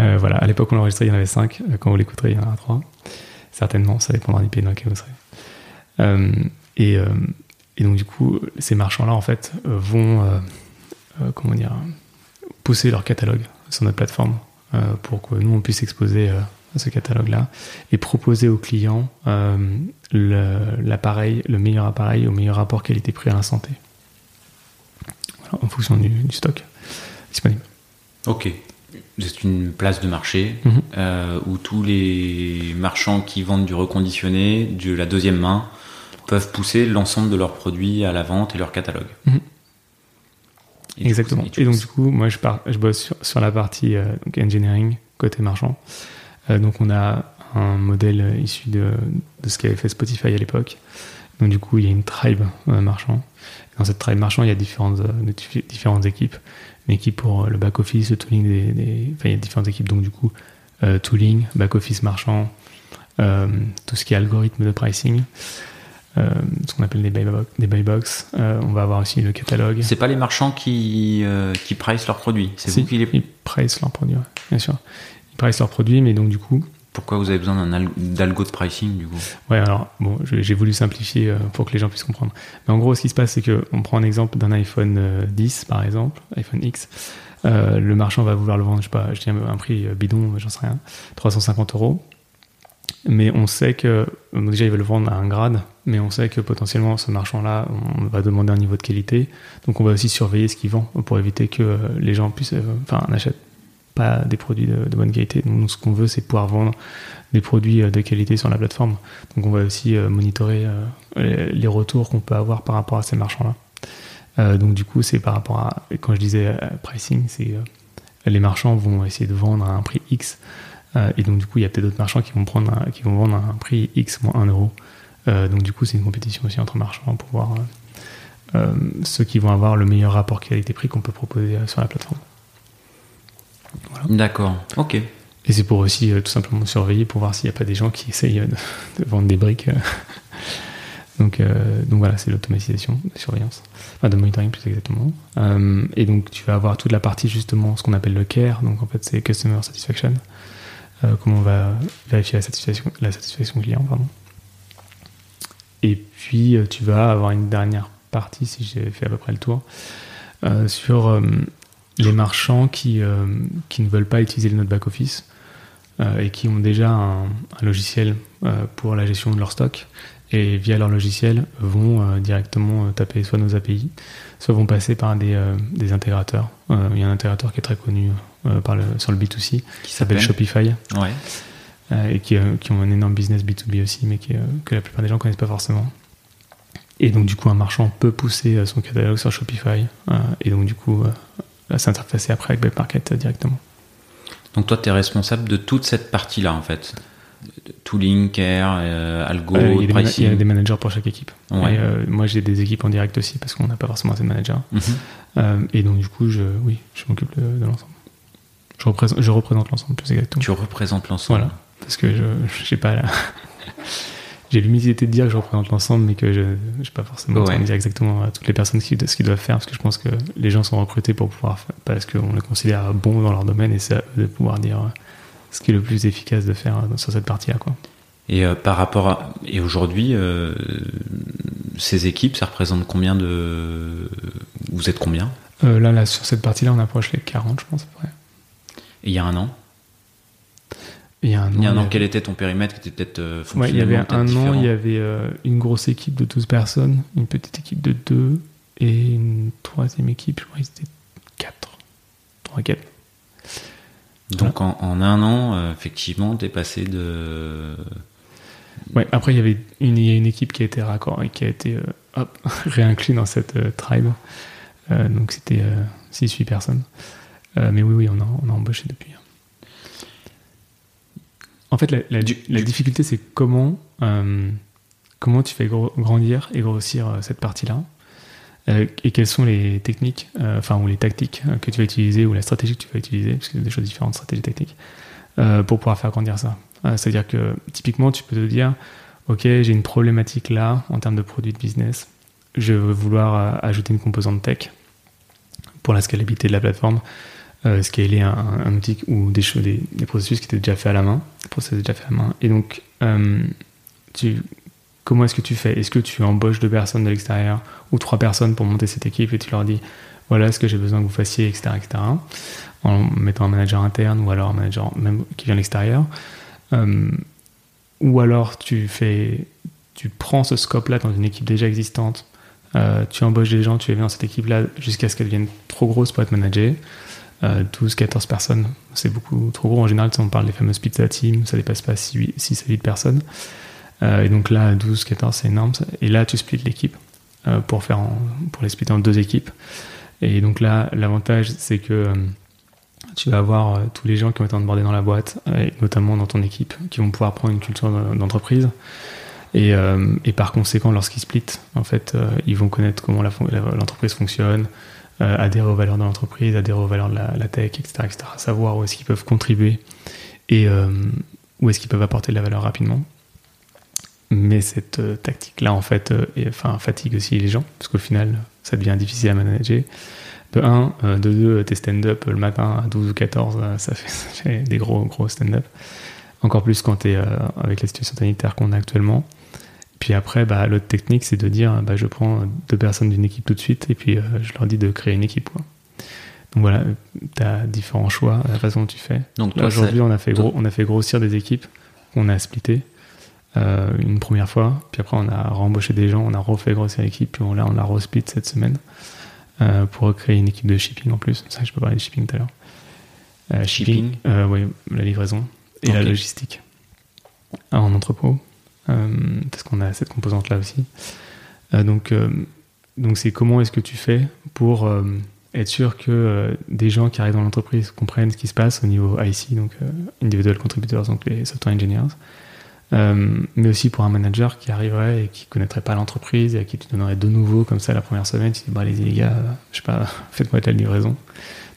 Euh, voilà, à l'époque où on l'enregistrait, il y en avait 5. Quand vous l'écouterez, il y en aura 3. Certainement, ça dépendra du pays dans lequel vous serez. Euh, et, euh, et donc, du coup, ces marchands-là, en fait, euh, vont, euh, euh, comment dire, pousser leur catalogue sur notre plateforme euh, pour que nous, on puisse exposer euh, ce catalogue-là et proposer aux clients euh, le- l'appareil, le, meilleur appareil au meilleur rapport qualité-prix à l'instant T. En fonction du, du stock disponible. Ok. C'est une place de marché Mhm. euh, où tous les marchands qui vendent du reconditionné, de la deuxième main, peuvent pousser l'ensemble de leurs produits à la vente et leur catalogue. Mhm. Et Exactement. coup, Et, donc du coup, moi je, pars, je bosse sur, sur la partie euh, donc engineering côté marchand. Euh, donc on a un modèle issu de, de ce qu'avait fait Spotify à l'époque. Donc du coup, il y a une tribe marchand. Dans cette tribe marchand, il y a différentes, euh, diffé- différentes équipes. Une équipe pour euh, le back office, le tooling des, des- enfin il y a différentes équipes. Donc du coup, euh, tooling, back office marchand, euh, tout ce qui est algorithme de pricing. euh, ce qu'on appelle des buy box. Des buy box. Euh, on va avoir aussi le catalogue. C'est pas les marchands qui, euh, qui price leurs produits. C'est Si, vous qui les. Ils pricent leurs produits, ouais, bien sûr. Ils pricent leurs produits, mais donc du coup, Pourquoi vous avez besoin d'algo de pricing du alors bon, j'ai voulu simplifier euh, pour que les gens puissent comprendre. Mais en gros, ce qui se passe, c'est que on prend un exemple d'un iPhone euh, 10, par exemple, iPhone X. Euh, le marchand va vouloir le vendre, je sais pas, je dis un prix euh, bidon, j'en sais rien, 350 euros. Mais on sait que, déjà, il va le vendre à un grade, mais on sait que potentiellement, ce marchand-là, on va demander un niveau de qualité. Donc, on va aussi surveiller ce qu'il vend pour éviter que euh, les gens puissent, euh, enfin, n'achètent pas des produits de, bonne qualité. Donc, ce qu'on veut, c'est pouvoir vendre des produits euh, de qualité sur la plateforme. Donc, on va aussi euh, monitorer euh, les- retours qu'on peut avoir par rapport à ces marchands-là. Donc, du coup, c'est par rapport à, quand je disais pricing, c'est les marchands vont essayer de vendre à un prix X. Et donc, du coup, il y a peut-être d'autres marchands qui vont, prendre qui vont vendre à un prix X moins 1 euro. Donc, du coup, c'est une compétition aussi entre marchands pour voir ceux qui vont avoir le meilleur rapport qualité-prix qu'on peut proposer sur la plateforme. D'accord. Ok. Et c'est pour aussi euh, tout simplement surveiller pour voir s'il n'y a pas des gens qui essayent euh, de, de vendre des briques. euh. (laughs) donc, donc voilà, c'est l'automatisation de surveillance, enfin de monitoring plus exactement. Et donc tu vas avoir toute la partie justement ce qu'on appelle le care, donc en fait c'est Customer Satisfaction, comment on va vérifier la satisfaction, la satisfaction client, pardon. Et puis tu vas avoir une dernière partie, si j'ai fait à peu près le tour, euh, sur euh, les marchands qui, euh, qui ne veulent pas utiliser notre back-office euh, et qui ont déjà un, un logiciel euh, pour la gestion de leur stock et via leur logiciel vont directement taper soit nos API, soit vont passer par des, des intégrateurs. Il y a un intégrateur qui est très connu par le, sur le B2C Qui s'appelle Shopify Ouais. et qui, qui ont un énorme business B2B aussi, mais qui, que la plupart des gens connaissent pas forcément. Et donc, du coup, un marchand peut pousser son catalogue sur Shopify et donc, du coup, s'interfacer après avec euh, directement. Donc toi, tu es responsable de toute cette partie-là, en fait. Tooling, care, euh, algo, Euh, il, y a des mana- il pricing. y a des managers pour chaque équipe. Ouais. Et, euh, moi, j'ai des équipes en direct aussi parce qu'on n'a pas forcément assez de managers. Mhm. Et donc, du coup, je, oui, je m'occupe de, de l'ensemble. Je représente, je représente l'ensemble plus exactement. Tu représentes l'ensemble. Voilà. Parce que je (laughs) j'ai pas la... J'ai l'humilité de dire que je représente l'ensemble, mais que je n'ai pas forcément Ouais. de dire exactement à toutes les personnes ce qu'ils ce qu'ils doivent faire, parce que je pense que les gens sont recrutés pour pouvoir faire, parce qu'on les considère bons dans leur domaine, et c'est à eux de pouvoir dire euh, ce qui est le plus efficace de faire euh, sur cette partie-là. Quoi. Et euh, par rapport à et aujourd'hui, euh, ces équipes, ça représente combien de Vous êtes combien? Là, là, sur cette partie-là, on approche les 40, je pense. Et il y a un an? Il y a un an, il y a un an quel était ton périmètre qui était peut-être euh, ouais, Il y avait un an, il y avait une grosse équipe de 12 personnes, une petite équipe de 2 et une troisième équipe, je crois que c'était 4. 3, 4. Donc en, un an, euh, effectivement, tu es passé de. Ouais, après il y avait une, y a une équipe qui a été raccord et qui a été euh, hop, (laughs) réinclus dans cette euh, tribe. donc c'était 6-8 personnes. mais oui, oui, on a, on a embauché depuis. Hein. En fait, la, la, la difficulté, c'est comment, comment tu fais grandir et grossir cette partie-là. Euh, et quelles sont les techniques, euh, enfin, ou les tactiques euh, que tu vas utiliser, ou la stratégie que tu vas utiliser, parce qu'il y a des choses différentes, stratégies tactiques, pour pouvoir faire grandir ça. C'est-à-dire que, typiquement, tu peux te dire, OK, j'ai une problématique là, en termes de produits de business, je veux vouloir ajouter une composante tech pour la scalabilité de la plateforme, scaler un, un, outil ou des, des, des, processus qui étaient déjà faits à la main, processus déjà faits à la main. Et donc, tu comment est-ce que tu fais? Est-ce que tu embauches deux personnes de l'extérieur ou trois personnes pour monter cette équipe et tu leur dis voilà ce que j'ai besoin que vous fassiez, etc., etc., en mettant un manager interne ou alors un manager même qui vient de l'extérieur euh, Ou alors tu fais, tu prends ce scope-là dans une équipe déjà existante, euh, tu embauches des gens, tu les mets dans cette équipe-là jusqu'à ce qu'elle devienne trop grosse pour être managée. 12, euh, 14 personnes, c'est beaucoup trop gros. En général, on parle des fameuses pizza teams, ça dépasse pas 6, 6 à 8 personnes. Euh, et donc là, 12, 14, c'est énorme. Et là, tu splits l'équipe euh, pour, faire pour les splitter en deux équipes. Et donc là, l'avantage, c'est que tu vas avoir tous les gens qui vont être onboardés dans la boîte, et notamment dans ton équipe, qui vont pouvoir prendre une culture d'entreprise. Et, et, par conséquent, lorsqu'ils splitent, en fait, ils vont connaître comment l'entreprise fonctionne, adhérer aux valeurs de l'entreprise, adhérer aux valeurs de la, tech, etc., etc. Savoir où est-ce qu'ils peuvent contribuer et où est-ce qu'ils peuvent apporter de la valeur rapidement. Mais cette euh, tactique-là, en fait, euh, enfin, fatigue aussi les gens, parce qu'au final, ça devient difficile à manager. De 1, euh, de 2, tes stand-up le matin à 12 ou 14, (laughs) ça fait, des gros, gros stand-up. Encore plus quand tu es avec la situation sanitaire qu'on a actuellement. Puis après, bah, l'autre technique, c'est de dire bah, je prends deux personnes d'une équipe tout de suite et puis je leur dis de créer une équipe. Quoi. Donc voilà, tu as différents choix, la façon dont tu fais. Donc aujourd'hui, on, a fait on a fait grossir des équipes qu'on a splittées. Euh, une première fois, puis après on a rembauché des gens, on a refait grossir l'équipe, puis on, là on a resplit cette semaine euh, pour créer une équipe de shipping en plus. C'est ça que je peux parler de shipping tout à l'heure. Euh, shipping, oui, la livraison et la logistique en entrepôt, parce qu'on a cette composante là aussi. donc donc c'est comment est-ce que tu fais pour être sûr que des gens qui arrivent dans l'entreprise comprennent ce qui se passe au niveau IC, donc individual contributors, donc les software engineers, euh, mais aussi pour un manager qui arriverait et qui connaîtrait pas l'entreprise et à qui tu donnerais de nouveau comme ça la première semaine, tu dis bah allez les gars, euh, je sais pas, (laughs) faites-moi telle livraison,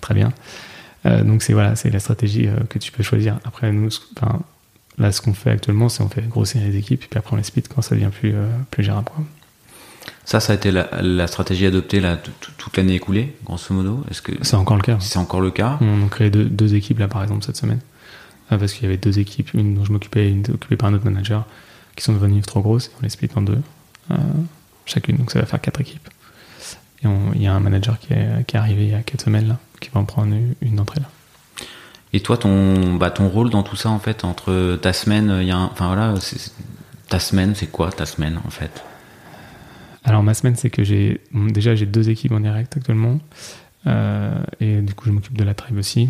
très bien. Euh, donc c'est voilà, c'est la stratégie que tu peux choisir. Après nous, enfin, là ce qu'on fait actuellement, c'est on fait grossir les équipes et puis après on les split quand ça devient plus plus gérable. Ça, ça a été la, stratégie adoptée là, toute l'année écoulée, grosso modo? Est-ce que c'est encore le cas C'est encore le cas? On a créé deux, deux équipes là par exemple cette semaine. Ah, parce qu'il y avait deux équipes, une dont je m'occupais et une occupée par un autre manager, qui sont devenues trop grosses, et on les split en deux, euh, chacune, donc ça va faire quatre équipes. Et il y a un manager qui est, qui est, arrivé il y a quatre semaines, là, qui va en prendre une, d'entre elles. Et toi, ton, bah, ton rôle dans tout ça, en fait, entre ta semaine, il y a enfin voilà, ta semaine, c'est quoi ta semaine, en fait? Alors, ma semaine, c'est que j'ai, déjà, j'ai deux équipes en direct actuellement, euh, et du coup, je m'occupe de la tribe aussi.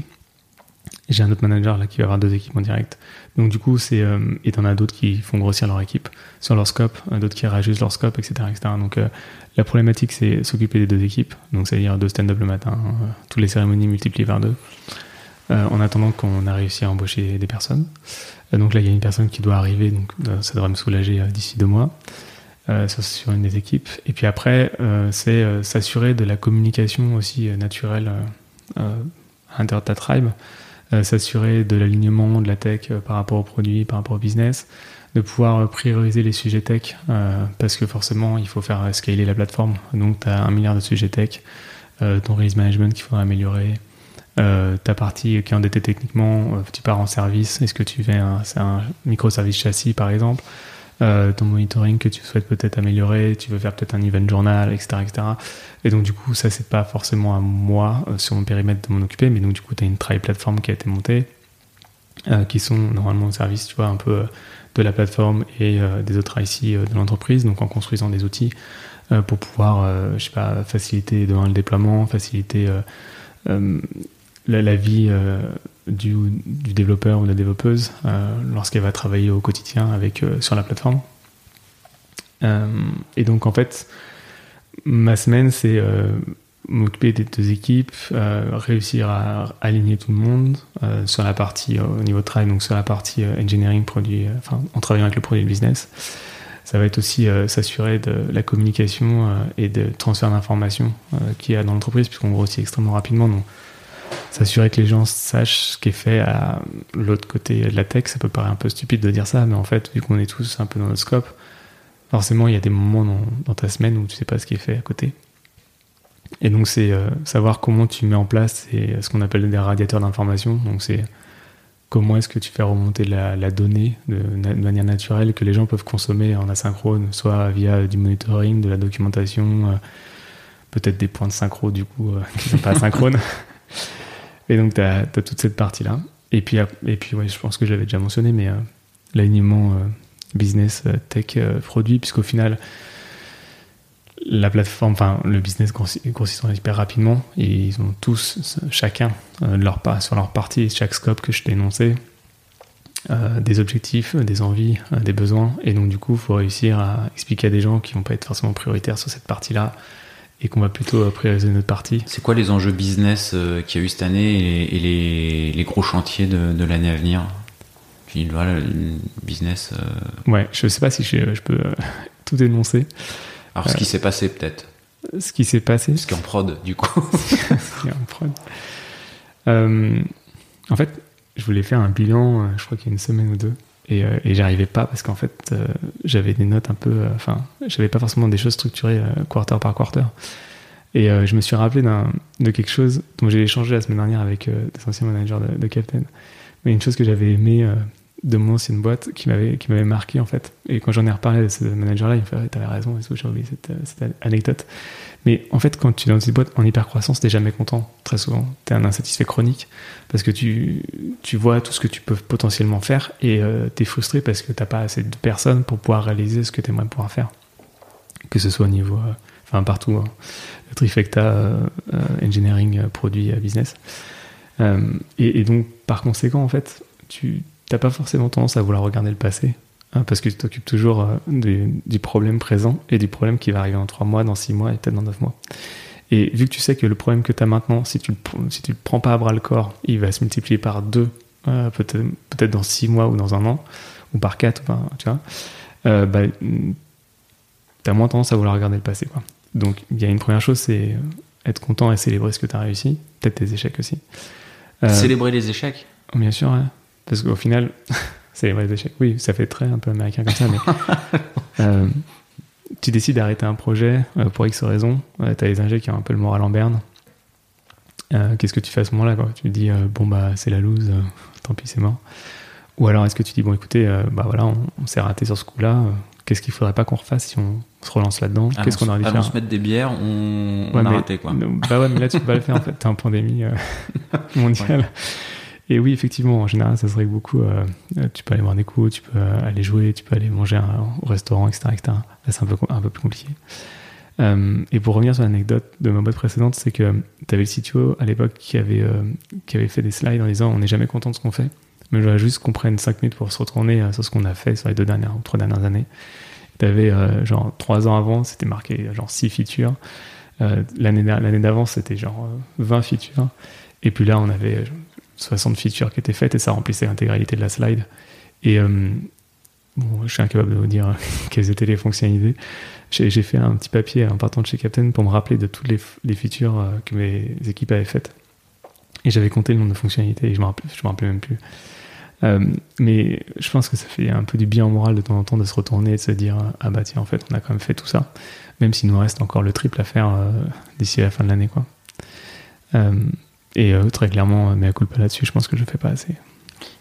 J'ai un autre manager là qui va avoir deux équipes en direct. Donc du coup, c'est euh, et t'en as d'autres qui font grossir leur équipe sur leur scope, euh, d'autres qui réagissent leur scope, etc., etc. Donc la problématique, c'est s'occuper des deux équipes. Donc c'est-à-dire deux stand-up le matin, toutes les cérémonies multipliées par deux. En attendant qu'on a réussi à embaucher des personnes. donc là, il y a une personne qui doit arriver, donc ça devrait me soulager d'ici deux mois. sur une des équipes. Et puis après, c'est s'assurer de la communication aussi naturelle à l'intérieur de ta tribe. Euh, s'assurer de l'alignement de la tech euh, par rapport au produit, par rapport au business, de pouvoir euh, prioriser les sujets tech, parce que forcément, il faut faire scaler la plateforme. Donc, tu as un milliard de sujets tech, ton release management qu'il faudra améliorer, ta partie qui est endettée techniquement, tu pars en service, est-ce que tu fais un, microservice châssis par exemple euh, ton monitoring que tu souhaites peut-être améliorer, tu veux faire peut-être un event journal, etc., etc. Et donc, du coup, ça, c'est pas forcément à moi, euh, sur mon périmètre, de m'en occuper, mais donc, du coup, tu as une try plateforme qui a été montée, euh, qui sont normalement au service, tu vois, un peu de la plateforme et des autres IC de l'entreprise, donc en construisant des outils pour pouvoir, je sais pas, faciliter le déploiement, faciliter la, vie du, du, développeur ou de la développeuse lorsqu'elle va travailler au quotidien avec, sur la plateforme. et donc, en fait, ma semaine, c'est euh, m'occuper des deux équipes, euh, réussir à aligner tout le monde euh, sur la partie au niveau de travail, donc sur la partie engineering produit, en travaillant avec le produit de business. Ça va être aussi s'assurer de la communication et de transfert d'informations qu'il y a dans l'entreprise, puisqu'on grossit extrêmement rapidement. S'assurer que les gens sachent ce qui est fait à l'autre côté de la tech. Ça peut paraître un peu stupide de dire ça, mais en fait, vu qu'on est tous un peu dans notre scope, forcément, il y a des moments dans, ta semaine où tu sais pas ce qui est fait à côté. Et donc, c'est euh, savoir comment tu mets en place ce qu'on appelle des radiateurs d'information. Donc, c'est comment est-ce que tu fais remonter la, donnée de, manière naturelle que les gens peuvent consommer en asynchrone, soit via du monitoring, de la documentation, euh, peut-être des points de synchro du coup euh, (laughs) qui ne sont pas asynchrones. Et donc, tu as, toute cette partie-là. Et puis, et puis ouais, je pense que j'avais déjà mentionné, mais l'alignement business euh, tech euh, produit, puisqu'au final, la plateforme, enfin, le business consistant hyper rapidement ils ont tous, chacun, euh, leur sur leur partie, chaque scope que je t'ai énoncé, des objectifs, des envies, des besoins. Et donc, du coup, il faut réussir à expliquer à des gens qui vont pas être forcément prioritaires sur cette partie-là et qu'on va plutôt prioriser notre partie. C'est quoi les enjeux business qu'il y a eu cette année et, les, les, gros chantiers de, de l'année à venir puis voilà, business. Euh, ouais, je sais pas si je, je peux euh, tout énoncer. Alors, ce qui euh, s'est passé, peut-être. Ce qui s'est passé. (laughs) Ce qui est en prod, du coup. ce qui est en prod. en fait, je voulais faire un bilan, je crois qu'il y a une semaine ou deux. Et, et j'arrivais pas parce qu'en fait, j'avais des notes un peu. Enfin, j'avais pas forcément des choses structurées quarter par quarter. Et je me suis rappelé de quelque chose dont j'ai échangé la semaine dernière avec des anciens managers de, de Captain. Mais une chose que j'avais aimé de mon ancienne boîte qui m'avait qui m'avait marqué en fait et quand j'en ai reparlé à ce manager là il me fait t'avais raison j'ai oublié cette, anecdote mais en fait quand tu es dans une boîte en hyper croissance t'es jamais content très souvent. T'es un insatisfait chronique parce que tu tu vois tout ce que tu peux potentiellement faire et euh, t'es frustré parce que t'as pas assez de personnes pour pouvoir réaliser ce que t'aimerais pouvoir faire. Que ce soit au niveau euh, enfin partout hein. trifecta euh, engineering produit business. Et, et donc par conséquent en fait tu t'as pas forcément tendance à vouloir regarder le passé, parce que tu t'occupes toujours euh, du, problème présent et du problème qui va arriver en 3 mois, dans 6 mois et peut-être dans 9 mois. Et vu que tu sais que le problème que tu as maintenant, si tu, si tu le prends pas à bras le corps, il va se multiplier par 2, euh, peut-être peut dans 6 mois ou dans un an, ou par 4, tu vois, euh, bah, tu as moins tendance à vouloir regarder le passé. Quoi. Donc il y a une première chose, c'est être content et célébrer ce que tu as réussi, peut-être tes échecs aussi. Célébrer les échecs? Bien sûr, hein. Parce qu'au final, (laughs) c'est les vrais échecs. Oui, ça fait très un peu américain comme ça, mais (laughs) euh, tu décides d'arrêter un projet euh, pour X raisons. tu as les ingés qui ont un peu le moral en berne. Euh, qu'est-ce que tu fais à ce moment-là Tu te dis, bon, bah, c'est la loose, tant pis, c'est mort. Ou alors, est-ce que tu dis, bon, écoutez, bah voilà, on, s'est raté sur ce coup-là. Qu'est-ce qu'il faudrait pas qu'on refasse si on se relance là-dedans? Qu'est-ce qu'on aurait dû faire? se mettre des bières, on, a raté quoi. Bah ouais, mais là tu peux pas le faire en fait. T'es en pandémie (laughs) mondiale. Et oui, effectivement, en général, ça serait beaucoup. Euh, tu peux aller voir des coups, tu peux aller jouer, tu peux aller manger au restaurant, etc. etc. Là, c'est un peu, un peu plus compliqué. Euh, et pour revenir sur l'anecdote de ma boîte précédente, c'est que tu avais le CTO à l'époque qui, avait euh, qui avait fait des slides en disant on n'est jamais content de ce qu'on fait, mais je voudrais juste qu'on prenne 5 minutes pour se retourner sur ce qu'on a fait sur les deux dernières ou trois dernières années. Tu avais genre 3 ans avant, c'était marqué genre 6 features. L'année d'avant, c'était genre 20 features. Et puis là, on avait 60 features qui étaient faites et ça remplissait l'intégralité de la slide. Et euh, bon, je suis incapable de vous dire (laughs) quelles étaient les fonctionnalités. J'ai fait un petit papier en partant de chez Captain pour me rappeler de toutes les, features euh, que mes équipes avaient faites. Et j'avais compté le nombre de fonctionnalités et je ne me rappelais même plus. Euh, mais je pense que ça fait un peu du bien en moral de temps en temps de se retourner et de se dire ah bah tiens en fait on a quand même fait tout ça même s'il nous reste encore le triple à faire d'ici la fin de l'année quoi et euh, très clairement, mais à coup pas là-dessus, je pense que je fais pas assez.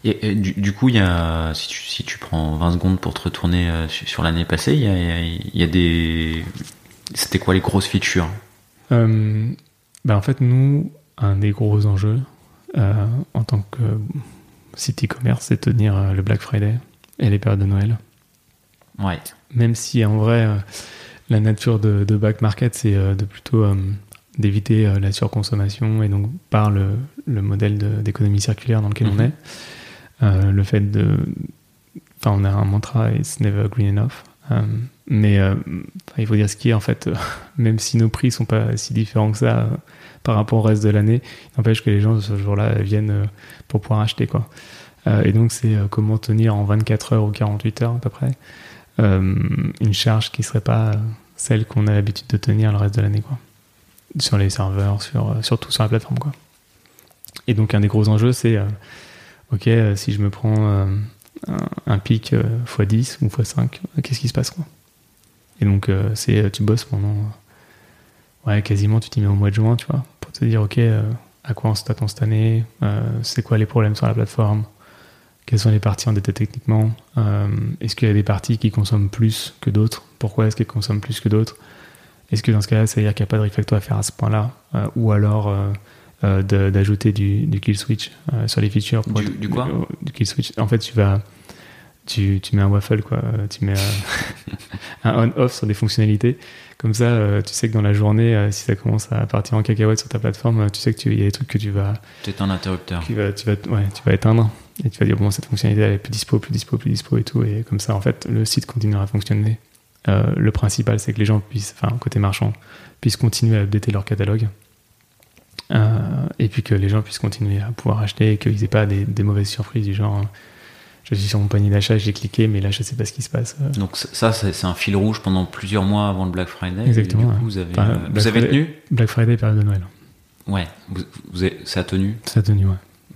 Et, du, coup, il y a, si, tu, si tu prends 20 secondes pour te retourner sur l'année passée, il y a, y a des. C'était quoi les grosses features? Ben En fait, nous, un des gros enjeux en tant que site e-commerce, c'est tenir le Black Friday et les périodes de Noël. Ouais. Même si en vrai, la nature de, de back market, c'est de plutôt d'éviter la surconsommation et donc par le, le modèle d'économie circulaire dans lequel on mhm. est, euh, le fait de. Enfin, on a un mantra, it's never green enough. Euh, mais euh, il faut dire ce qui est, en fait, (laughs) même si nos prix sont pas si différents que ça par rapport au reste de l'année, il n'empêche que les gens ce jour-là viennent pour pouvoir acheter. Quoi. et donc, c'est comment tenir en 24 heures ou 48 heures à peu près une charge qui serait pas celle qu'on a l'habitude de tenir le reste de l'année. quoi sur les serveurs, sur, surtout sur la plateforme. Quoi. Et donc, un des gros enjeux, c'est ok, euh, si je me prends euh, un, pic x10 euh, ou x5, qu'est-ce qui se passe quoi? Et donc, c'est tu bosses pendant. ouais, quasiment, tu t'y mets au mois de juin, tu vois, pour te dire, ok, à quoi on s'attend cette année C'est quoi les problèmes sur la plateforme? Quelles sont les parties endettées techniquement? Est-ce qu'il y a des parties qui consomment plus que d'autres? Pourquoi est-ce qu'elles consomment plus que d'autres? Est-ce que dans ce cas-là, ça veut dire qu'il n'y a pas de refactor à faire à ce point-là Ou alors, euh, d'ajouter du, du, kill switch euh, sur les features. du, quoi Du kill switch. En fait, tu vas. Tu, tu mets un waffle, quoi. Tu mets (laughs) un on-off sur des fonctionnalités. Comme ça, euh, tu sais que dans la journée, si ça commence à partir en cacahuète sur ta plateforme, tu sais que il y a des trucs que tu vas. C'est un interrupteur. Tu vas, tu vas, ouais, tu vas éteindre et tu vas dire bon cette fonctionnalité elle est plus dispo, plus dispo, plus dispo et tout. Et comme ça, en fait, le site continuera à fonctionner. Le principal, c'est que les gens puissent, enfin côté marchand, puissent continuer à updater leur catalogue euh, et puis que les gens puissent continuer à pouvoir acheter et qu'ils n'aient pas des, mauvaises surprises du genre je suis sur mon panier d'achat, j'ai cliqué, mais là je sais pas ce qui se passe. Euh. Donc ça, c'est un fil rouge pendant plusieurs mois avant le Black Friday. Exactement. vous avez, euh, vous avez tenu Black Friday, période de Noël. Ouais, vous, vous avez, ça a tenu Ça a tenu, ouais.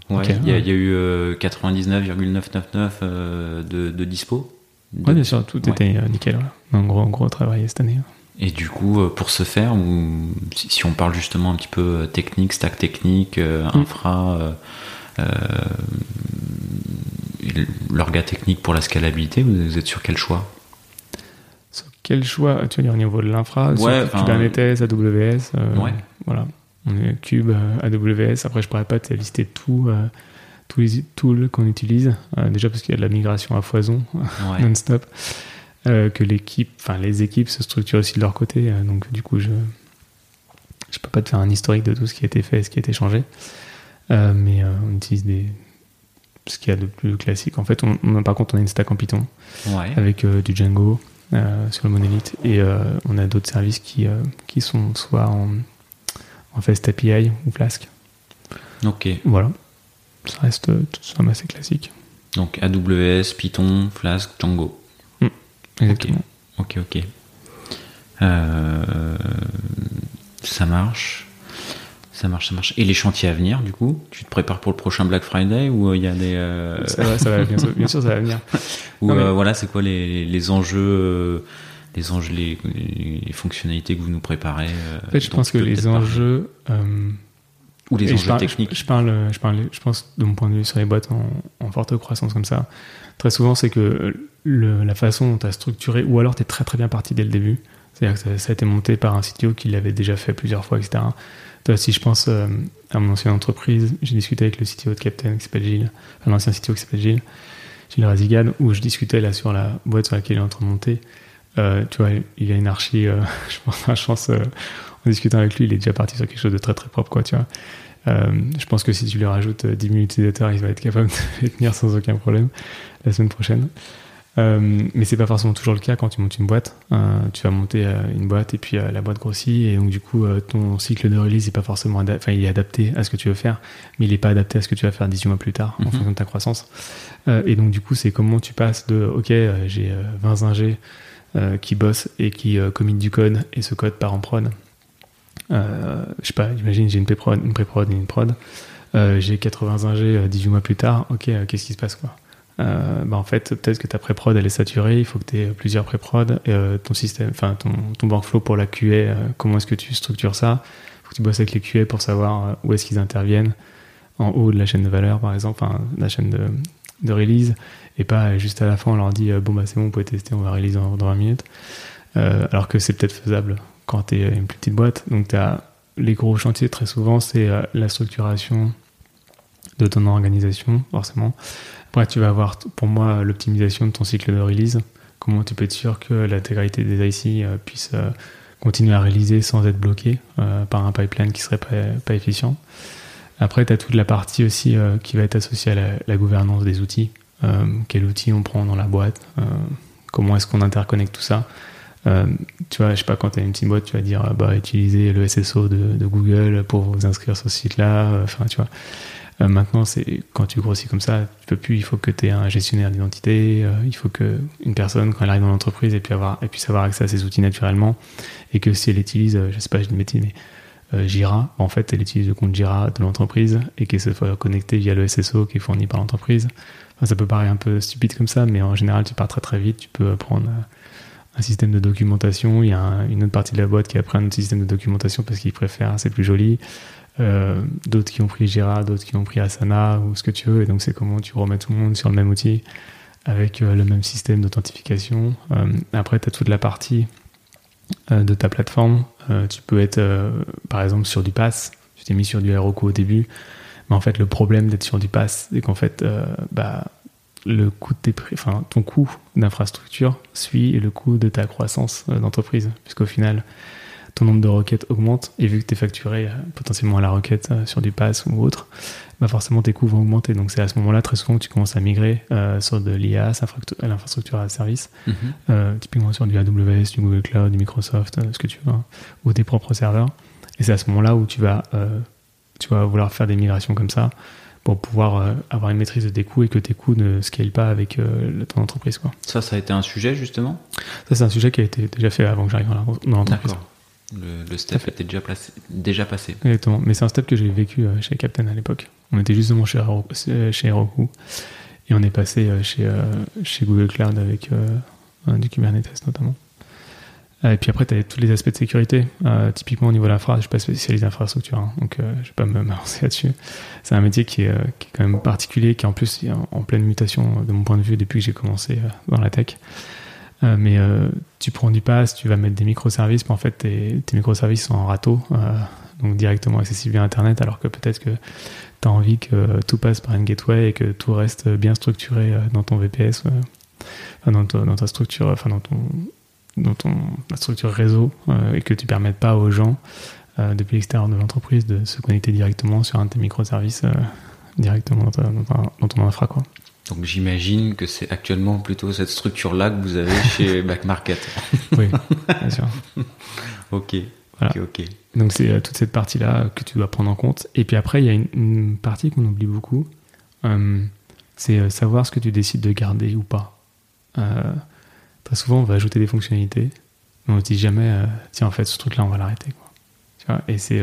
Ouais, il y, a eu 99,999 de, de, dispo. Oui, bien sûr, tout était nickel. Un gros, gros travail cette année. Et du coup, euh, pour ce faire, ou si on parle justement un petit peu euh, technique, stack technique, euh, mm. infra, euh, l'orga technique pour la scalabilité, vous êtes sur quel choix? Sur quel choix? Tu veux dire au niveau de l'infra? Ouais, sur Kubernetes, AWS ouais. Voilà. On est Cube, AWS. Après, je pourrais pas te lister tout, tous les tools qu'on utilise. déjà parce qu'il y a de la migration à foison, (laughs) non-stop. Euh, que l'équipe, enfin les équipes se structurent aussi de leur côté. Euh, donc du coup, je je peux pas te faire un historique de tout ce qui a été fait et ce qui a été changé, euh, mais on utilise des ce qu'il y a de plus classique. En fait, on, par contre, on a une stack en Python avec du Django sur le monolithe et on a d'autres services qui qui sont soit en en Fast API ou Flask. Ok. Voilà. Ça reste tout ça assez classique. Donc AWS, Python, Flask, Django. Exactement. Ok, ok. Euh, ça marche. Ça marche, ça marche. Et les chantiers à venir, du coup Tu te prépares pour le prochain Black Friday ou il y a des. Euh, ça va, ça va, bien, sûr, bien sûr, ça va venir. (laughs) ou euh, voilà, c'est quoi les, les enjeux les enjeux, les, les, fonctionnalités que vous nous préparez En fait, je pense que les enjeux. Ou les enjeux techniques. Je, parle, je parle, je pense, de mon point de vue sur les boîtes en, en forte croissance comme ça. Très souvent, c'est que la façon dont tu as structuré, ou alors tu es très très bien parti dès le début. C'est-à-dire que ça, a été monté par un CTO qui l'avait déjà fait plusieurs fois, etc. Toi, si je pense euh, à mon ancienne entreprise, j'ai discuté avec le CTO de Captain qui s'appelle Gilles, enfin l'ancien CTO qui s'appelle Gilles, Gilles Razigad, où je discutais là sur la boîte sur laquelle il est en train de monter. Euh, tu vois, il y a une archi, euh, (laughs) je pense, pense en discutant avec lui, il est déjà parti sur quelque chose de très très propre, quoi, tu vois. je pense que si tu lui rajoutes 10 000 utilisateurs, il va être capable (laughs) de les tenir sans aucun problème la semaine prochaine. Euh, mais c'est pas forcément toujours le cas quand tu montes une boîte. Euh, tu vas monter euh, une boîte et puis la boîte grossit et donc du coup ton cycle de release est pas forcément enfin il est adapté à ce que tu veux faire, mais il est pas adapté à ce que tu vas faire 18 mois plus tard en mhm. fonction de ta croissance. et donc du coup c'est comment tu passes de ok j'ai 20 ingés qui bossent et qui committent du code et ce code part en prod. je sais pas, imagine j'ai une pré-prod, une pré-prod et une prod. j'ai 80 ingés 18 mois plus tard. Ok, qu'est-ce qui se passe quoi? Euh, bah en fait, peut-être que ta pré-prod elle est saturée, il faut que tu aies plusieurs pré-prod, euh, ton système, enfin ton, ton workflow pour la QA, euh, comment est-ce que tu structures ça? Il faut que tu bosses avec les QA pour savoir où est-ce qu'ils interviennent en haut de la chaîne de valeur, par exemple, enfin, la chaîne de, de release, et pas juste à la fin, on leur dit, bon, bah, c'est bon, vous pouvez tester, on va release dans, dans 20 minutes. alors que c'est peut-être faisable quand tu es une plus petite boîte. Donc, tu as les gros chantiers, très souvent, c'est la structuration de ton organisation, forcément. Après, tu vas avoir, pour moi, l'optimisation de ton cycle de release. Comment tu peux être sûr que l'intégralité des IC euh, puisse euh, continuer à réaliser sans être bloqué euh, par un pipeline qui serait pas, pas efficient. Après, tu as toute la partie aussi qui va être associée à la, gouvernance des outils. quel outil on prend dans la boîte Comment est-ce qu'on interconnecte tout ça tu vois, je sais pas, quand tu as une petite boîte, tu vas dire, bah, utilisez le SSO de, Google pour vous inscrire sur ce site-là. Enfin, tu vois. Euh, maintenant, c'est quand tu grossis comme ça, tu peux plus. Il faut que tu aies un gestionnaire d'identité. Euh, il faut que une personne, quand elle arrive dans l'entreprise, et puis avoir, avoir accès à ces outils naturellement, et que si elle utilise, euh, je sais pas, je dis une mais Jira, en fait, elle utilise le compte Jira de l'entreprise et qu'elle se connectée via le SSO qui est fourni par l'entreprise. ça peut paraître un peu stupide comme ça, mais en général, tu pars très très vite. Tu peux prendre un système de documentation. Il y a une autre partie de la boîte qui a pris un autre système de documentation parce qu'il préfère, c'est plus joli. Euh, d'autres qui ont pris Jira, d'autres qui ont pris Asana ou ce que tu veux. Et donc, c'est comment tu remets tout le monde sur le même outil avec euh, le même système d'authentification. Euh, après, tu as toute la partie de ta plateforme. Tu peux être, par exemple, sur du pass. Tu t'es mis sur du Heroku au début. Mais en fait, le problème d'être sur du pass, c'est qu'en fait, bah, le coût de tes ton coût d'infrastructure suit le coût de ta croissance d'entreprise. Puisqu'au final, ton nombre de requêtes augmente et vu que tu es facturé euh, potentiellement à la requête euh, sur du pass ou autre, bah forcément tes coûts vont augmenter. Donc c'est à ce moment-là très souvent que tu commences à migrer euh, sur de l'IA, l'infrastructure à service, mhm. typiquement sur du AWS, du Google Cloud, du Microsoft, ce que tu veux, hein, ou tes propres serveurs. Et c'est à ce moment-là où tu vas, tu vas vouloir faire des migrations comme ça pour pouvoir avoir une maîtrise de tes coûts et que tes coûts ne scalent pas avec ton entreprise. Quoi. Ça, ça a été un sujet justement? Ça, c'est un sujet qui a été déjà fait avant que j'arrive dans l'entreprise. Le, step était déjà, passé. Exactement. Mais c'est un step que j'ai vécu euh, chez Captain à l'époque. On était justement chez Heroku, chez Heroku et on est passé euh, chez, euh, Google Cloud avec du Kubernetes notamment. Et puis après, tu as tous les aspects de sécurité. typiquement, au niveau de l'infra, je ne suis pas spécialisé infrastructure, hein, donc je ne vais pas me (laughs) lancer là-dessus. C'est un métier qui est, quand même particulier, qui en plus est en, pleine mutation de mon point de vue depuis que j'ai commencé dans la tech. Euh, mais euh, tu prends du pass, tu vas mettre des microservices, mais en fait, tes, microservices sont en râteau, euh, donc directement accessibles via Internet, alors que peut-être que tu as envie que tout passe par une gateway et que tout reste bien structuré dans ton VPS, dans, dans, ta structure, enfin dans ton structure réseau et que tu permettes pas aux gens depuis l'extérieur de l'entreprise de se connecter directement sur un de tes microservices directement dans, dans, dans ton infra quoi. Donc j'imagine que c'est actuellement plutôt cette structure-là que vous avez chez (laughs) Back Market. oui, bien (laughs) sûr. ok. ok, ok. Donc c'est euh, toute cette partie-là que tu dois prendre en compte. Et puis après, il y a une, partie qu'on oublie beaucoup. Euh, c'est euh, savoir ce que tu décides de garder ou pas. très souvent, on va ajouter des fonctionnalités, mais on ne se dit jamais, tiens, en fait, ce truc-là, on va l'arrêter. Et c'est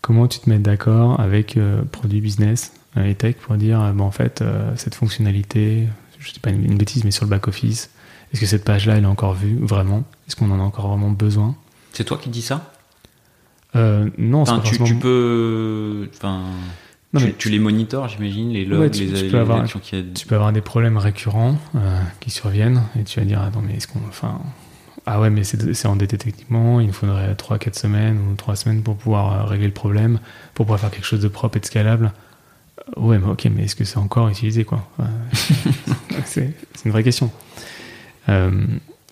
comment tu te mets d'accord avec produit business euh, et tech pour dire euh, bon, en fait, euh, cette fonctionnalité, je ne sais pas une, bêtise, mais sur le back-office, est-ce que cette page-là, elle est encore vue vraiment? Est-ce qu'on en a encore vraiment besoin? C'est toi qui dis ça? Non, enfin, tu, tu, peux. Enfin. tu, les monitors, j'imagine, les logs, les, tu, peux avoir, tu peux avoir des problèmes récurrents qui surviennent et tu vas dire attends mais est-ce qu'on enfin ah ouais mais c'est endetté techniquement il nous faudrait 3-4 semaines ou 3 semaines pour pouvoir régler le problème pour pouvoir faire quelque chose de propre et de scalable Ouais, mais ok, mais est-ce que c'est encore utilisé quoi? (laughs) C'est une vraie question. Euh,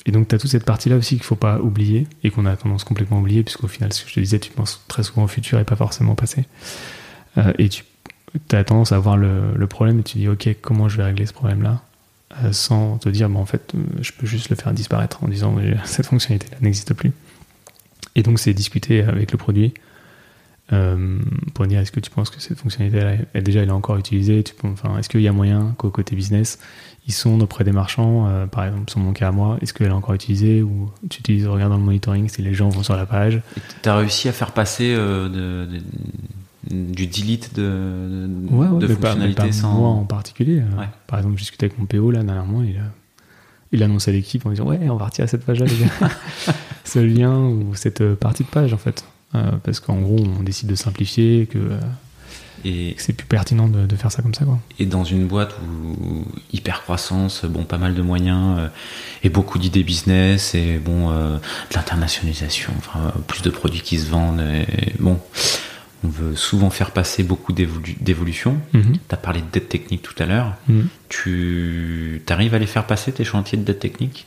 et donc, tu as toute cette partie-là aussi qu'il ne faut pas oublier et qu'on a tendance complètement à oublier, puisqu'au final, ce que je te disais, tu penses très souvent au futur et pas forcément au passé. Euh, et tu as tendance à voir le, problème et tu dis, ok, comment je vais régler ce problème-là? Euh, sans te dire, en fait, je peux juste le faire disparaître en disant, (laughs) cette fonctionnalité-là n'existe plus. Et donc, c'est discuter avec le produit euh, pour dire est-ce que tu penses que cette fonctionnalité elle, déjà elle est encore utilisée? Tu enfin, est-ce qu'il y a moyen qu'au côté business ils sont auprès des marchands euh, par exemple sur mon cas à moi est-ce qu'elle est encore utilisée ou tu utilises regarde dans le monitoring si les gens vont sur la page? Tu as réussi à faire passer euh, du delete de, de fonctionnalités sans moi en particulier par exemple j'ai discuté avec mon PO là dernièrement il a il annonce à l'équipe en disant ouais on va retirer cette page là (laughs) ce lien ou cette partie de page en fait parce qu'en gros, on décide de simplifier, que euh, Et c'est plus pertinent de, de, faire ça comme ça. Quoi. Et dans une boîte où hyper croissance, bon, pas mal de moyens euh, et beaucoup d'idées business et bon, euh, de l'internationalisation, enfin, plus de produits qui se vendent. Et, bon, on veut souvent faire passer beaucoup d'évolutions. Mhm. Tu as parlé de dette technique tout à l'heure. Mhm. Tu arrives à les faire passer, tes chantiers de dette technique?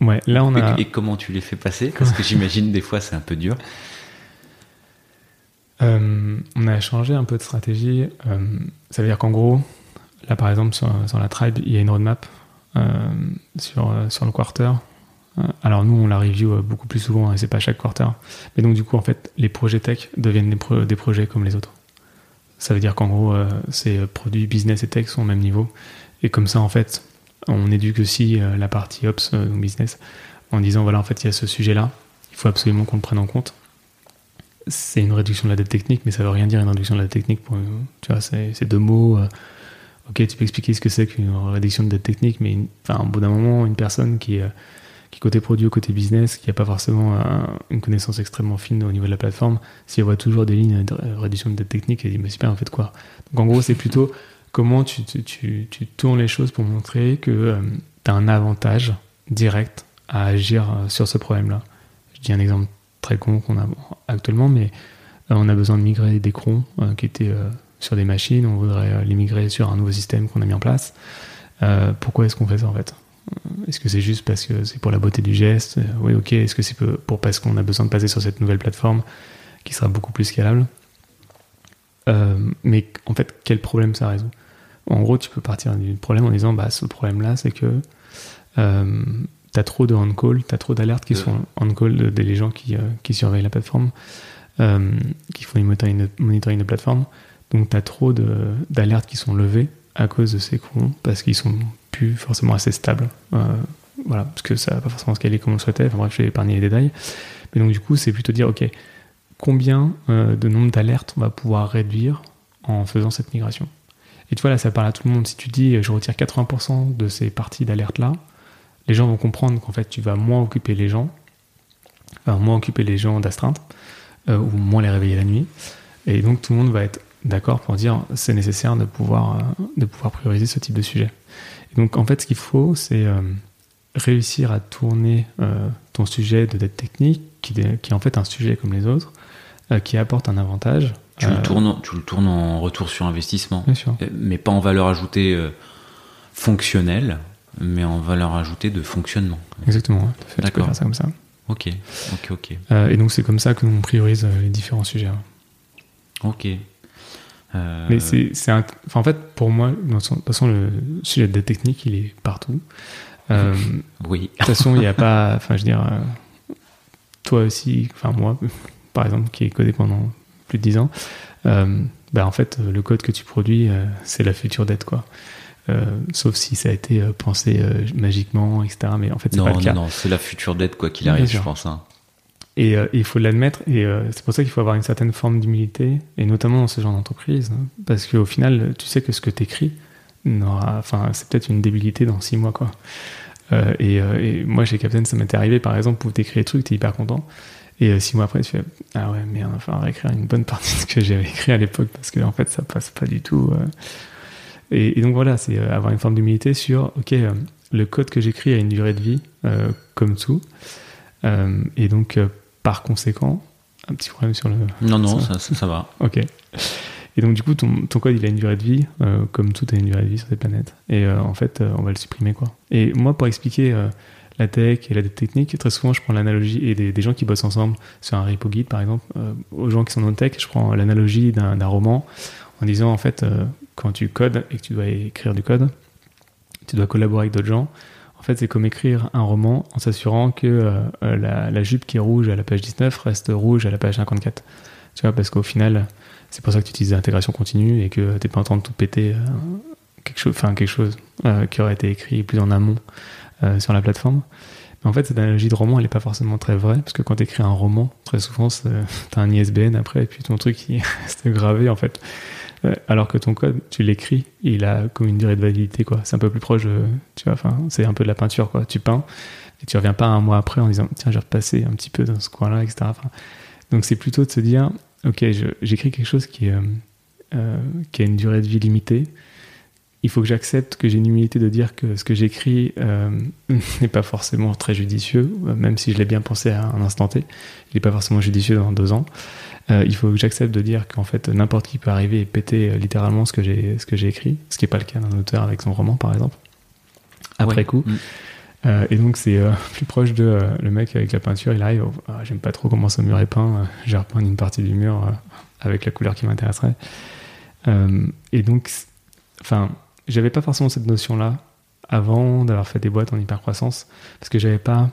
Ouais, là on a. Et, comment tu les fais passer? Parce que j'imagine des fois c'est un peu dur. Euh, on a changé un peu de stratégie. Euh, ça veut dire qu'en gros, là par exemple sur, sur, la tribe, il y a une roadmap euh, sur, sur le quarter. Alors nous, on la review beaucoup plus souvent, et c'est pas chaque quarter. Mais donc du coup, en fait, les projets tech deviennent des, pro des projets comme les autres. Ça veut dire qu'en gros, ces produits business et tech sont au même niveau. Et comme ça, en fait, on éduque aussi la partie ops, donc business, en disant voilà, en fait, il y a ce sujet-là, il faut absolument qu'on le prenne en compte c'est une réduction de la dette technique, mais ça veut rien dire une réduction de la dette technique. Pour, tu vois, c'est deux mots. Euh, ok, tu peux expliquer ce que c'est qu'une réduction de dette technique, mais au bout d'un moment, une personne qui, euh, qui côté produit côté business, qui n'a pas forcément une connaissance extrêmement fine au niveau de la plateforme, si voit toujours des lignes de réduction de dette technique, elle dit mais super, en fait quoi Donc en gros, c'est plutôt comment tu, tu, tu, tournes les choses pour montrer que euh, tu as un avantage direct à agir sur ce problème-là. Je dis un exemple très con qu'on a actuellement, mais euh, on a besoin de migrer des crons euh, qui étaient euh, sur des machines, on voudrait les migrer sur un nouveau système qu'on a mis en place. pourquoi est-ce qu'on fait ça en fait? Est-ce que c'est juste parce que c'est pour la beauté du geste? Oui, ok. Est-ce que c'est pour parce qu'on a besoin de passer sur cette nouvelle plateforme qui sera beaucoup plus scalable? Mais en fait, quel problème ça résout? En gros, tu peux partir du problème en disant bah, ce problème-là, c'est que t'as trop de on-call, t'as trop d'alertes qui sont on-call des gens qui, euh, qui surveillent la plateforme, euh, qui font du monitoring de, plateforme. Donc t'as trop d'alertes qui sont levées à cause de ces crons parce qu'ils sont plus forcément assez stables. Euh, voilà, parce que ça va pas forcément scaler comme on le souhaitait. Enfin bref, je vais épargner les détails. Mais donc du coup, c'est plutôt dire, ok, combien de nombre d'alertes on va pouvoir réduire en faisant cette migration? Et tu vois, là, ça parle à tout le monde. Si tu dis, je retire 80% de ces parties d'alerte-là, les gens vont comprendre qu'en fait, tu vas moins occuper les gens, moins occuper les gens d'astreinte, euh, ou moins les réveiller la nuit. Et donc, tout le monde va être d'accord pour dire c'est nécessaire de pouvoir, euh, de pouvoir prioriser ce type de sujet. Et donc, en fait, ce qu'il faut, c'est euh, réussir à tourner ton sujet de dette technique, qui, est en fait un sujet comme les autres, qui apporte un avantage. Tu le, tournes, tu le tournes en retour sur investissement, Bien sûr. mais pas en valeur ajoutée fonctionnelle, mais en valeur ajoutée de fonctionnement. Exactement, D'accord. faire ça comme ça. Ok, ok, ok. Euh, et donc c'est comme ça que l'on priorise euh, les différents sujets. Hein. Ok. Euh, mais c'est, enfin, en fait, pour moi, de toute façon, le sujet de technique, il est partout. (laughs) oui. De toute façon, il n'y a pas, enfin, je veux dire, toi aussi, enfin moi, (laughs) par exemple, qui ai codé pendant plus de 10 ans, bah, en fait, le code que tu produis, c'est la future dette, quoi. Euh, sauf si ça a été euh, pensé euh, magiquement, etc. Mais en fait, c'est pas le cas. Non, non, c'est la future dette quoi qu'il arrive, je pense. Hein. Et il faut l'admettre, et c'est pour ça qu'il faut avoir une certaine forme d'humilité, et notamment dans ce genre d'entreprise, hein, parce qu'au final, tu sais que ce que tu écris, enfin, c'est peut-être une débilité dans six mois, quoi. Et, et, moi, chez Captain, ça m'était arrivé, par exemple, où t'écris des trucs, t'es hyper content, et six mois après, tu fais ah ouais, merde, enfin, réécrire une bonne partie de ce que j'avais écrit à l'époque, parce que en fait, ça passe pas du tout. Et, donc voilà, c'est euh, avoir une forme d'humilité sur, ok, euh, le code que j'écris a une durée de vie, euh, comme tout. et donc, par conséquent, un petit problème sur le... Non, non, ça, ça, va. (laughs) ok. Et donc, du coup, ton, ton, code, il a une durée de vie, comme tout a une durée de vie sur cette planète. Et en fait, on va le supprimer, quoi. Et moi, pour expliquer la tech et la technique, très souvent, je prends l'analogie, et des, gens qui bossent ensemble sur un repo guide, par exemple, aux gens qui sont dans le tech, je prends l'analogie d'un roman en disant, en fait, quand tu codes et que tu dois écrire du code, tu dois collaborer avec d'autres gens. En fait, c'est comme écrire un roman en s'assurant que euh, la, la, jupe qui est rouge à la page 19 reste rouge à la page 54. Tu vois, parce qu'au final, c'est pour ça que tu utilises l'intégration continue et que tu n'es pas en train de tout péter euh, quelque chose, quelque chose euh, qui aurait été écrit plus en amont sur la plateforme. Mais en fait, cette analogie de roman, elle n'est pas forcément très vraie, parce que quand tu écris un roman, très souvent, tu (laughs) as un ISBN après, et puis ton truc qui (laughs) reste gravé, en fait. Alors que ton code, tu l'écris, il a comme une durée de validité, quoi. C'est un peu plus proche, tu vois, enfin, c'est un peu de la peinture, quoi. Tu peins, et tu reviens pas un mois après en disant, tiens, j'ai repassé un petit peu dans ce coin-là, etc. donc c'est plutôt de se dire, ok, j'écris quelque chose euh, qui a une durée de vie limitée, il faut que j'accepte que j'ai une humilité de dire que ce que j'écris (laughs) n'est pas forcément très judicieux, même si je l'ai bien pensé à un instant T. Il n'est pas forcément judicieux dans deux ans. il faut que j'accepte de dire qu'en fait n'importe qui peut arriver et péter littéralement ce que j'ai ce que j'ai écrit, ce qui n'est pas le cas d'un auteur avec son roman par exemple. Après coup. Mm. Euh, et donc c'est euh, (laughs) plus proche de euh, le mec avec la peinture, il arrive, oh, ah, j'aime pas trop comment ce mur est peint, j'ai repeint une partie du mur avec la couleur qui m'intéresserait. et donc, enfin, j'avais pas forcément cette notion-là avant d'avoir fait des boîtes en hypercroissance, parce que j'avais pas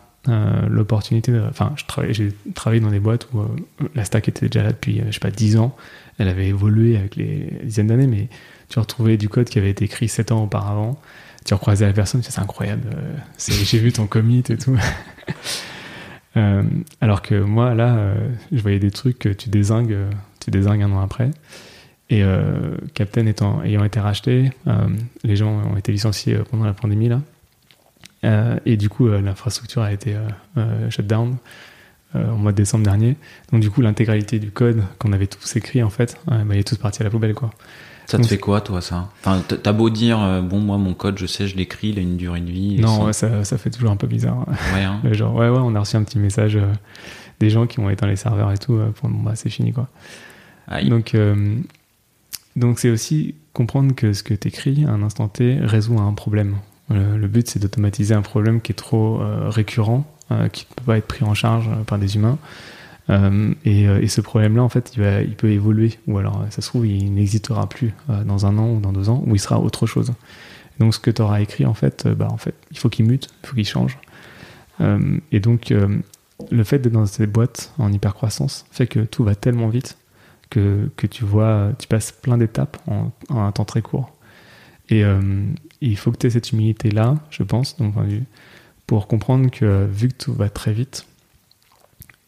l'opportunité Enfin, j'ai travaillé dans des boîtes où la stack était déjà là depuis, je sais pas, 10 ans, elle avait évolué avec les dizaines d'années, mais tu retrouvais du code qui avait été écrit 7 ans auparavant, tu recroisais la personne, c'est incroyable, euh, j'ai vu ton commit et tout. (laughs) Euh, alors que moi, là, euh, je voyais des trucs que tu désingues, tu désingues un an après. Et Captain étant, ayant été racheté, les gens ont été licenciés pendant la pandémie là. et du coup, l'infrastructure a été shut down au mois de décembre dernier. Donc du coup, l'intégralité du code qu'on avait tous écrit, en fait, bah, il est tous parti à la poubelle, quoi. Ça te fait quoi, toi, ça? Enfin, t'as beau dire, euh, bon, moi, mon code, je sais, je l'écris, il a une durée de vie. Non, ça, ça, fait toujours un peu bizarre. Ouais, hein. (laughs) Genre, ouais, ouais, on a reçu un petit message euh, des gens qui ont éteint les serveurs et tout. Euh, pour bon, bah, c'est fini, quoi. Donc, donc c'est aussi comprendre que ce que t'écris à un instant T résout un problème. Le, but, c'est d'automatiser un problème qui est trop récurrent, qui ne peut pas être pris en charge par des humains. Euh, euh, et, ce problème-là, en fait, il, peut évoluer, ou alors ça se trouve, il n'existera plus euh, dans un an ou dans deux ans, ou il sera autre chose. Donc, ce que tu auras écrit, en fait, bah, en fait, il faut qu'il mute, il faut qu'il change. et donc, le fait d'être dans cette boîte en hypercroissance fait que tout va tellement vite que, tu vois, tu passes plein d'étapes en, un temps très court. Et il faut que tu aies cette humilité-là, je pense, donc, pour comprendre que vu que tout va très vite,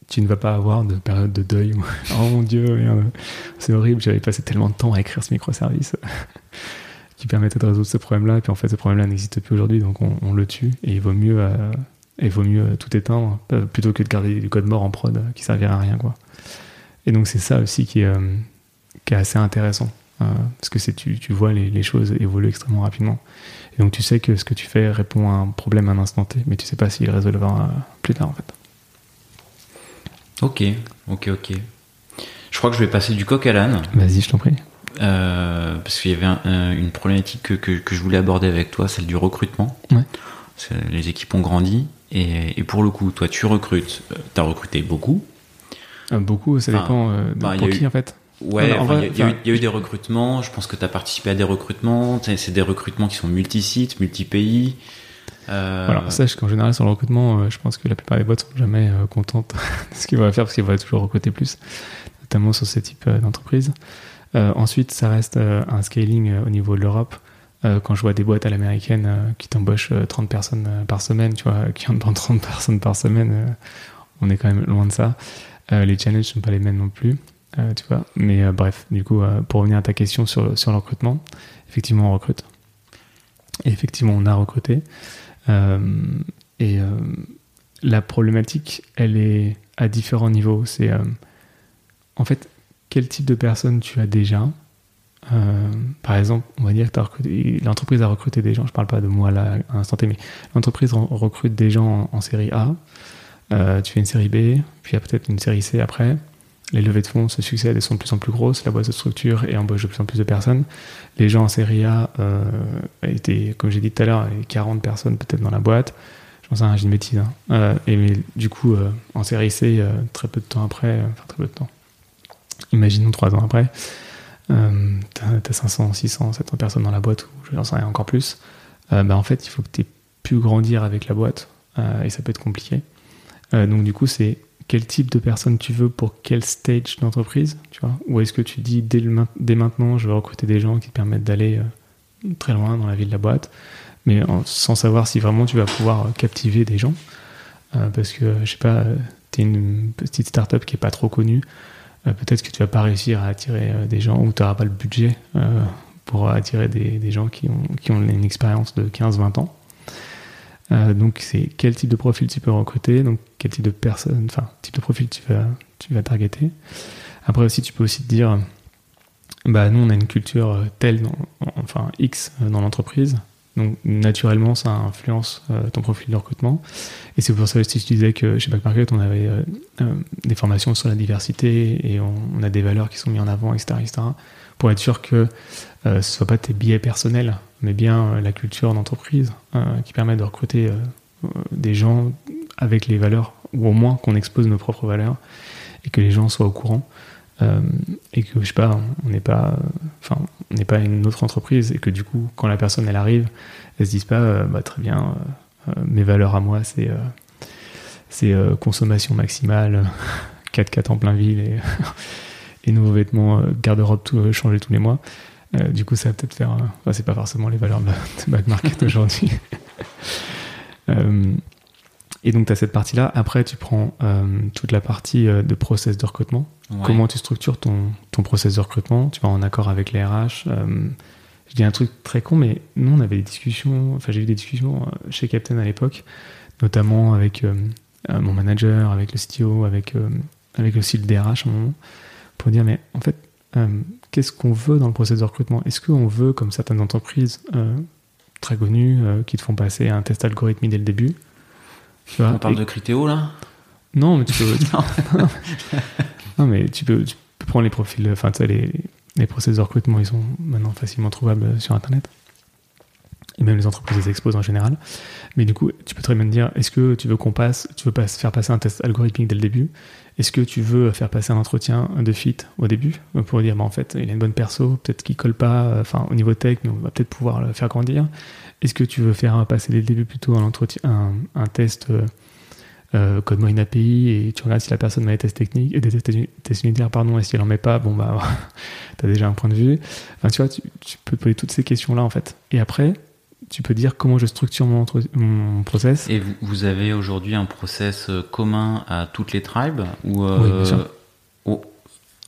tu ne vas pas avoir de période de deuil (laughs) oh mon dieu, c'est horrible, j'avais passé tellement de temps à écrire ce microservice (laughs) qui permettait de résoudre ce problème-là, et puis en fait ce problème-là n'existe plus aujourd'hui, donc on, le tue, et il vaut mieux, euh, vaut mieux euh, tout éteindre euh, plutôt que de garder du code mort en prod qui servirait à rien, quoi. Et donc c'est ça aussi qui est, qui est assez intéressant, parce que tu, tu vois les, les, choses évoluer extrêmement rapidement. Et donc tu sais que ce que tu fais répond à un problème à un instant T, mais tu sais pas s'il résolvera plus tard en fait. Ok, ok, ok. Je crois que je vais passer du coq à l'âne. Vas-y, je t'en prie. Euh, parce qu'il y avait une problématique que, que, je voulais aborder avec toi, celle du recrutement. Ouais. Les équipes ont grandi. Et, et, pour le coup, toi, tu recrutes. Euh, tu as recruté beaucoup. Euh, beaucoup, ça dépend de bah, pour qui, en fait Ouais, il y, y, a eu des recrutements. Je pense que tu as participé à des recrutements. C'est des recrutements qui sont multi-sites, multi-pays. Euh... Alors, sache qu'en général, sur le recrutement, euh, je pense que la plupart des boîtes sont jamais euh, contentes (laughs) de ce qu'ils vont faire parce qu'ils vont toujours recruter plus, notamment sur ce type euh, d'entreprise. ensuite, ça reste un scaling au niveau de l'Europe. quand je vois des boîtes à l'américaine qui t'embauchent 30 personnes par semaine, tu vois, qui en prennent 30 personnes par semaine, on est quand même loin de ça. Les challenges sont pas les mêmes non plus, tu vois. Mais bref, du coup, pour revenir à ta question sur, sur le recrutement, effectivement, on recrute. Effectivement, on a recruté. Euh, et euh, la problématique, elle est à différents niveaux. C'est euh, en fait quel type de personne tu as déjà? par exemple, on va dire que l'entreprise a recruté des gens, je ne parle pas de moi là à l'instant T, mais l'entreprise recrute des gens en, série A, tu fais une série B, puis il y a peut-être une série C après, les levées de fonds se succèdent et sont de plus en plus grosses, la boîte se structure et embauche de plus en plus de personnes. Les gens en série A euh, étaient, comme j'ai dit tout à l'heure, 40 personnes peut-être dans la boîte. Je pense à j'ai une bêtise. Hein. Euh, et mais, du coup, euh, en série C, euh, très peu de temps après, enfin très peu de temps, imaginons trois ans après, t'as 500, 600, 700 personnes dans la boîte, ou je n'en sais rien encore plus. bah, en fait, il faut que tu aies pu grandir avec la boîte et ça peut être compliqué. Donc du coup, c'est quel type de personne tu veux pour quel stage d'entreprise, tu vois? Ou est-ce que tu dis dès, dès, maintenant, je vais recruter des gens qui te permettent d'aller euh, très loin dans la vie de la boîte, mais sans savoir si vraiment tu vas pouvoir euh, captiver des gens? Euh, Parce que, je sais pas, tu es une petite startup qui est pas trop connue, peut-être que tu vas pas réussir à attirer des gens ou tu n'auras pas le budget pour attirer des, des, gens qui ont, qui ont une expérience de 15-20 ans. Euh, donc, c'est quel type de profil tu peux recruter, donc quel type de personne, enfin, type de profil tu vas, tu vas targeter. Après aussi, tu peux aussi te dire, bah, nous, on a une culture telle, dans, enfin X dans l'entreprise. Donc, naturellement, ça influence ton profil de recrutement. Et c'est pour ça aussi que je disais que chez Backmarket, on avait des formations sur la diversité et on, a des valeurs qui sont mises en avant, etc. etc. pour être sûr que ce ne soit pas tes billets personnels, mais bien la culture d'entreprise qui permet de recruter des gens avec les valeurs, ou au moins qu'on expose nos propres valeurs et que les gens soient au courant. Euh, et que je sais pas, on n'est pas, enfin, on n'est pas une autre entreprise et que du coup, quand la personne elle arrive, elle se dise pas, euh, bah, très bien, euh, mes valeurs à moi, c'est c'est consommation maximale, (laughs) 4x4 en plein ville et, (laughs) et nouveaux vêtements, garde-robe tout, changer tous les mois. du coup, ça va peut-être faire, enfin, c'est pas forcément les valeurs de, de Back Market (laughs) aujourd'hui. Et donc, tu as cette partie-là. Après, tu prends euh, toute la partie euh, de process de recrutement. Comment tu structures ton, ton process de recrutement? Tu vas en accord avec les RH. Euh, je dis un truc très con, mais nous, on avait des discussions. Enfin, j'ai eu des discussions chez Captain à l'époque, notamment avec mon manager, avec le CTO, avec, avec aussi le DRH à un moment, pour dire, mais en fait, qu'est-ce qu'on veut dans le process de recrutement? Est-ce qu'on veut, comme certaines entreprises très connues, qui te font passer un test algorithmique dès le début on parle de Critéo là Non, mais tu peux. (laughs) (laughs) non. mais tu peux, tu peux prendre les profils, enfin, tu sais, les, les process de recrutement, ils sont maintenant facilement trouvables sur Internet. Et même les entreprises les exposent en général. Mais du coup, tu peux très bien te dire est-ce que tu veux qu'on passe, tu veux pas faire passer un test algorithmique dès le début? Est-ce que tu veux faire passer un entretien de fit au début? Pour dire bah, en fait, il a une bonne perso, peut-être qu'il colle pas, enfin, au niveau tech, mais on va peut-être pouvoir le faire grandir est-ce que tu veux faire passer dès le début plutôt un, entretien, un, test euh, euh, code moyen API et tu regardes si la personne met des tests techniques, des tests, unitaires, pardon, et si elle en met pas, bon bah, (laughs) tu as déjà un point de vue. Enfin, tu vois, tu, peux poser toutes ces questions-là en fait. Et après, tu peux dire comment je structure mon, mon process. Et vous, avez aujourd'hui un process euh, commun à toutes les tribes ou oui, bien sûr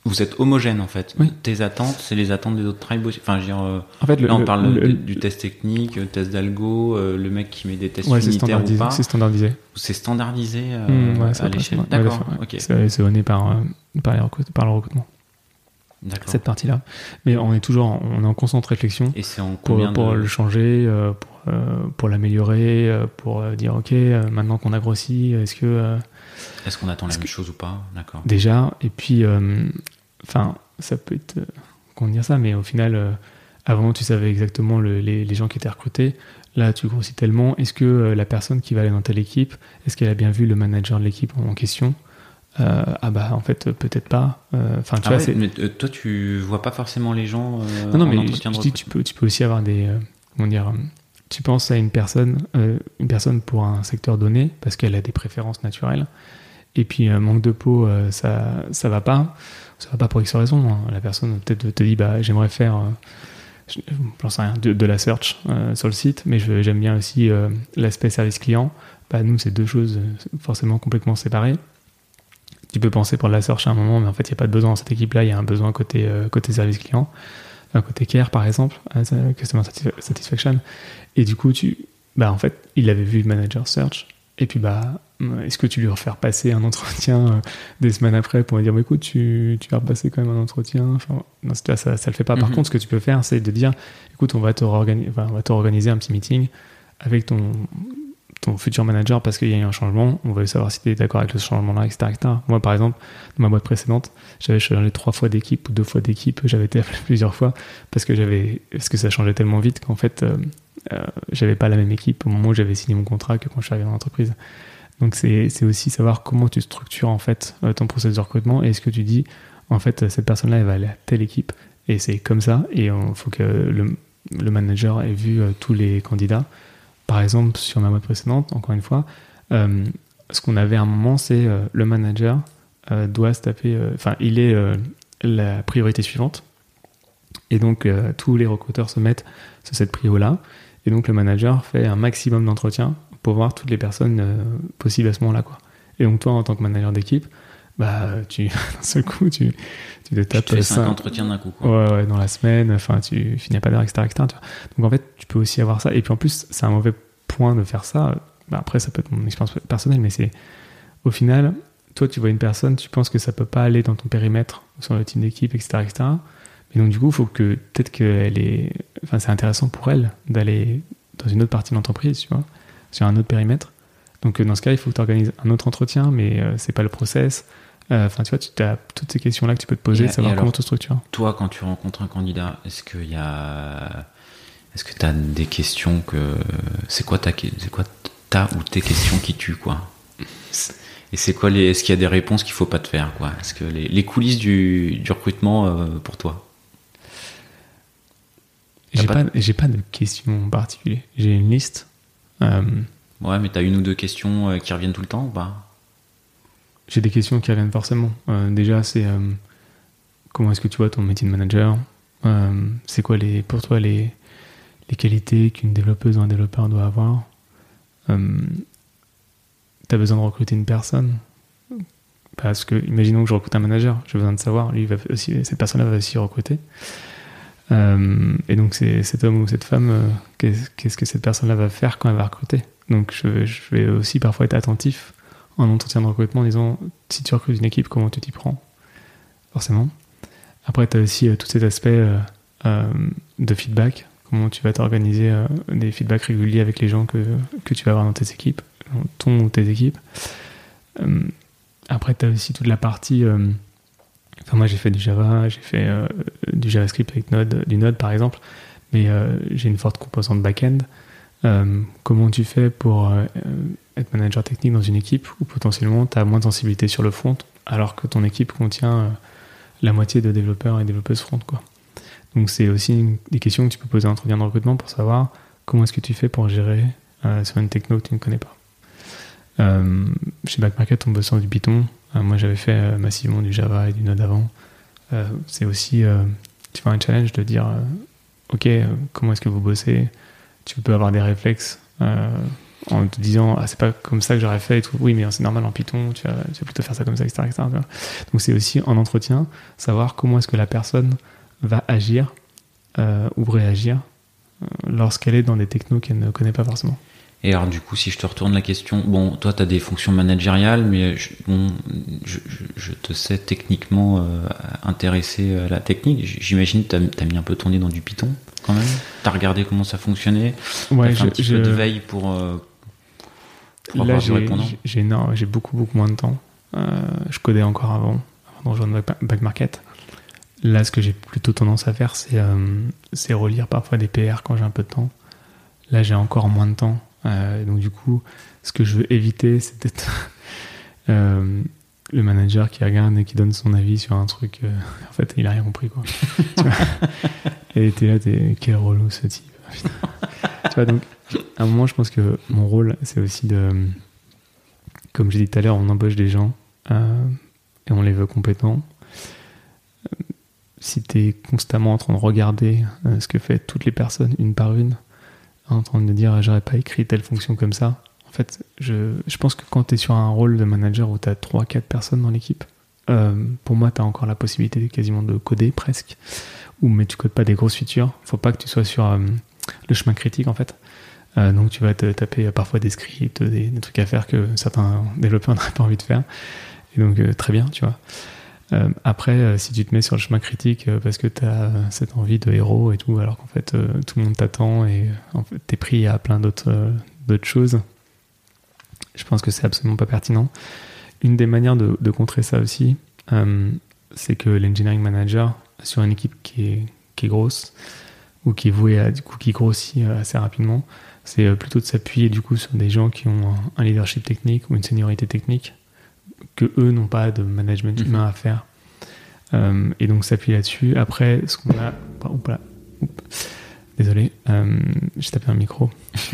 vous êtes homogène en fait. Tes attentes, c'est les attentes des autres tribes aussi. Enfin, je veux dire, euh, en fait, là, on parle du test technique, le test d'algo, euh, le mec qui met des tests unitaires ou pas. C'est standardisé. C'est standardisé euh, mmh, à l'échelle. D'accord. C'est donné par, par, par le recrutement. Cette partie-là. Mais on est toujours on est en constante réflexion. Et c'est en pour, pour le changer, pour, pour l'améliorer, pour dire ok, maintenant qu'on a grossi, est-ce que. Est-ce qu'on attend la même chose ou pas? D'accord. Déjà, et puis Enfin, ça peut être. Euh, comment dire ça, mais au final, euh, avant, tu savais exactement les, gens qui étaient recrutés. Là, tu grossis tellement. Est-ce que euh, la personne qui va aller dans telle équipe, est-ce qu'elle a bien vu le manager de l'équipe en question? Ah bah en fait peut-être pas. Enfin tu ah vois, mais toi tu vois pas forcément les gens. non non mais je, dis tu peux tu peux aussi avoir des comment dire tu penses à une personne une personne pour un secteur donné parce qu'elle a des préférences naturelles et puis manque de peau ça ça va pas ça va pas pour X raison. Hein. La personne peut-être te dit bah j'aimerais faire euh, pense rien, de, la search euh, sur le site, mais j'aime bien aussi euh, l'aspect service client. Bah, nous, c'est deux choses forcément complètement séparées. Tu peux penser pour la search à un moment, mais en fait, il n'y a pas de besoin dans cette équipe-là. Il y a un besoin côté, côté service client, côté care, par exemple, Customer Satisfaction. Et du coup, tu, bah, en fait, il avait vu le manager search, et puis, bah, est-ce que tu lui refais passer un entretien euh, des semaines après pour lui dire, bah, écoute, tu, tu vas repasser quand même un entretien? Enfin, Non, ça, ça le fait pas. Par mhm. contre, ce que tu peux faire, c'est de dire, écoute, on va te réorganiser, on va te organiser un petit meeting avec ton, ton futur manager parce qu'il y a eu un changement. On va savoir si tu es d'accord avec ce changement-là, etc., Moi, par exemple, dans ma boîte précédente, j'avais changé trois fois d'équipe ou deux fois d'équipe. J'avais été (laughs) appelé plusieurs fois parce que j'avais, parce que ça changeait tellement vite qu'en fait, euh, euh, j'avais pas la même équipe au moment où j'avais signé mon contrat que quand je suis arrivé dans l'entreprise. Donc c'est aussi savoir comment tu structures en fait euh, ton processus de recrutement et est-ce que tu dis en fait cette personne-là elle va aller à telle équipe et c'est comme ça et il faut que le, le, manager ait vu euh, tous les candidats. Par exemple sur ma boîte précédente, encore une fois, ce qu'on avait à un moment c'est le manager doit se taper, enfin il est la priorité suivante et donc tous les recruteurs se mettent sur cette prio là et donc le manager fait un maximum d'entretiens pour voir toutes les personnes euh, possibles à ce moment-là. Quoi. Et donc toi, en tant que manager d'équipe, bah, tu, (laughs) d'un seul coup, tu, tu te tapes... Tu fais entretiens d'un coup. Quoi. Ouais, ouais, dans la semaine, enfin, tu finis pas d'heure, etc., etc. Donc en fait, tu peux aussi avoir ça. Et puis en plus, c'est un mauvais point de faire ça. Bah, après, ça peut être mon expérience personnelle, mais c'est au final, toi, tu vois une personne, tu penses que ça peut pas aller dans ton périmètre, sur le team d'équipe, etc., etc. Et donc, du coup, il faut que peut-être qu'elle est. Enfin, c'est intéressant pour elle d'aller dans une autre partie de l'entreprise, tu vois, sur un autre périmètre. Donc, dans ce cas, il faut que tu organises un autre entretien, mais c'est pas le process. Enfin, tu vois, tu as toutes ces questions-là que tu peux te poser, savoir comment tu structures. Toi, quand tu rencontres un candidat, est-ce qu'il y a. Est-ce que tu as des questions que. C'est quoi ta. C'est quoi ta ou tes questions qui tuent, quoi? Et c'est quoi les, est-ce qu'il y a des réponses qu'il faut pas te faire quoi? Est-ce que les, coulisses du, recrutement euh, pour toi? J'ai pas, j'ai pas de questions en particulier. J'ai une liste. Euh, ouais, mais tu as une ou deux questions euh, qui reviennent tout le temps ou pas? J'ai des questions qui reviennent forcément. déjà, c'est comment est-ce que tu vois ton métier de manager? C'est quoi les, pour toi les, les qualités qu'une développeuse ou un développeur doit avoir? Tu as besoin de recruter une personne? Parce que, imaginons que je recrute un manager, j'ai besoin de savoir, lui, va aussi, cette personne-là va aussi recruter. Euh, et donc, c'est cet homme ou cette femme, euh, qu'est-ce que cette personne-là va faire quand elle va recruter? Donc, je, vais aussi parfois être attentif en entretien de recrutement en disant si tu recrutes une équipe, comment tu t'y prends? Forcément. Après, tu as aussi euh, tout cet aspect de feedback, comment tu vas t'organiser des feedbacks réguliers avec les gens que, que tu vas avoir dans tes équipes ton ou tes équipes. Après, tu as aussi toute la partie. Euh, moi, j'ai fait du Java, j'ai fait euh, du JavaScript avec Node, du Node par exemple, mais j'ai une forte composante back-end. comment tu fais pour être manager technique dans une équipe où potentiellement tu as moins de sensibilité sur le front alors que ton équipe contient la moitié de développeurs et développeuses front quoi? Donc c'est aussi des questions que tu peux poser en entretien de recrutement pour savoir comment est-ce que tu fais pour gérer sur une techno que tu ne connais pas. Euh, chez Backmarket, on bosse sur du Python. Euh, moi, j'avais fait euh, massivement du Java et du Node avant. c'est aussi, tu un challenge de dire, ok, comment est-ce que vous bossez? Tu peux avoir des réflexes en te disant ah c'est pas comme ça que j'aurais fait et tout oui mais c'est normal en Python tu vas, plutôt faire ça comme ça etc, donc c'est aussi en entretien savoir comment est-ce que la personne va agir ou réagir lorsqu'elle est dans des technos qu'elle ne connaît pas forcément et alors, du coup, si je te retourne la question, bon, toi, tu as des fonctions managériales, mais je, bon, je, je, te sais techniquement euh, intéressé à la technique. J'imagine que tu as, mis un peu ton nez dans du Python, quand même. Tu as regardé comment ça fonctionnait. Ouais, j'ai un petit peu de veille pour. Euh, pour Là, j'ai beaucoup, beaucoup moins de temps. Euh, je codais encore avant, avant de rejoindre Back Market. Là, ce que j'ai plutôt tendance à faire, c'est relire parfois des PR quand j'ai un peu de temps. Là, j'ai encore moins de temps. Euh, donc du coup, ce que je veux éviter, c'est peut-être (laughs) euh, le manager qui regarde et qui donne son avis sur un truc. Euh, en fait, il a rien compris quoi. (laughs) et t'es là, t'es quel relou ce type. tu vois donc, à un moment, je pense que mon rôle, c'est aussi de, comme j'ai dit tout à l'heure, on embauche des gens et on les veut compétents. Si tu es constamment en train de regarder ce que fait toutes les personnes une par une, en train de dire j'aurais pas écrit telle fonction comme ça. En fait, je, je pense que quand tu es sur un rôle de manager où tu as 3-4 personnes dans l'équipe, euh, pour moi, tu as encore la possibilité quasiment de coder presque. Ou, mais tu codes pas des grosses features. Faut pas que tu sois sur euh, le chemin critique en fait. Euh, donc tu vas te taper parfois des scripts, des, trucs à faire que certains développeurs (laughs) n'auraient pas envie de faire. Et donc très bien, tu vois. Euh, après, euh, si tu te mets sur le chemin critique euh, parce que tu as cette envie de héros et tout, alors qu'en fait tout le monde t'attend et en fait, t'es pris à plein d'autres choses, je pense que c'est absolument pas pertinent. Une des manières de, contrer ça aussi, c'est que l'engineering manager sur une équipe qui est, qui est grosse ou qui est vouée à du coup qui grossit assez rapidement, c'est plutôt de s'appuyer du coup sur des gens qui ont un leadership technique ou une seniorité technique que eux n'ont pas de management humain à faire. Euh, et donc s'appuyer là-dessus. Après, ce qu'on a. désolé, euh, j'ai tapé un micro. (laughs)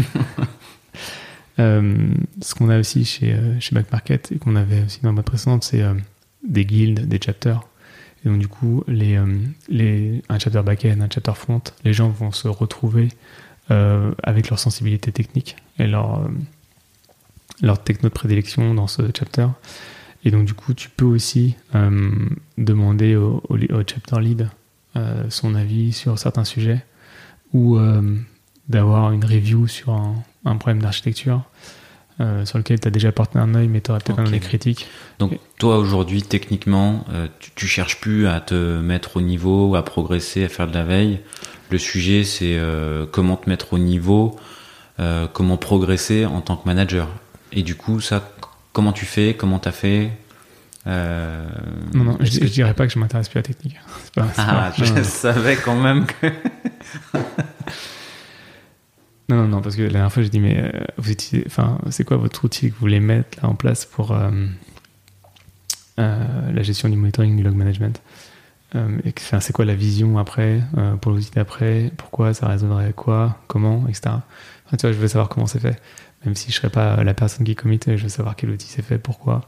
Euh, ce qu'on a aussi chez, chez Back Market et qu'on avait aussi dans ma précédente, c'est des guildes, des chapters. Et donc, du coup, les, les, un chapter back-end, un chapter front, les gens vont se retrouver avec leur sensibilité technique et leur, leur techno de prédilection dans ce chapter. Et donc, du coup, tu peux aussi euh, demander au, chapter lead euh, son avis sur certains sujets ou euh, d'avoir une review sur un, problème d'architecture. sur lequel tu as déjà porté un œil, mais tu aurais peut-être un œil critique. Donc, toi, aujourd'hui, techniquement, tu, tu, cherches plus à te mettre au niveau, à progresser, à faire de la veille. Le sujet, c'est comment te mettre au niveau, comment progresser en tant que manager. Et du coup, ça, comment tu fais, comment tu as fait non, non, je, je, dirais pas que je m'intéresse plus à la technique. (laughs) Pas, ah, je (laughs) savais quand même que. (laughs) Non, non, non, parce que la dernière fois, j'ai dit, mais euh, vous utilisez, enfin, c'est quoi votre outil que vous voulez mettre là en place pour euh, euh, la gestion du monitoring, du log management? Enfin, C'est quoi la vision après, pour l'outil d'après? Pourquoi ça résoudrait quoi? Comment? Etc. Enfin, tu vois, je veux savoir comment c'est fait. Même si je ne serais pas la personne qui commit, je veux savoir quel outil c'est fait, pourquoi.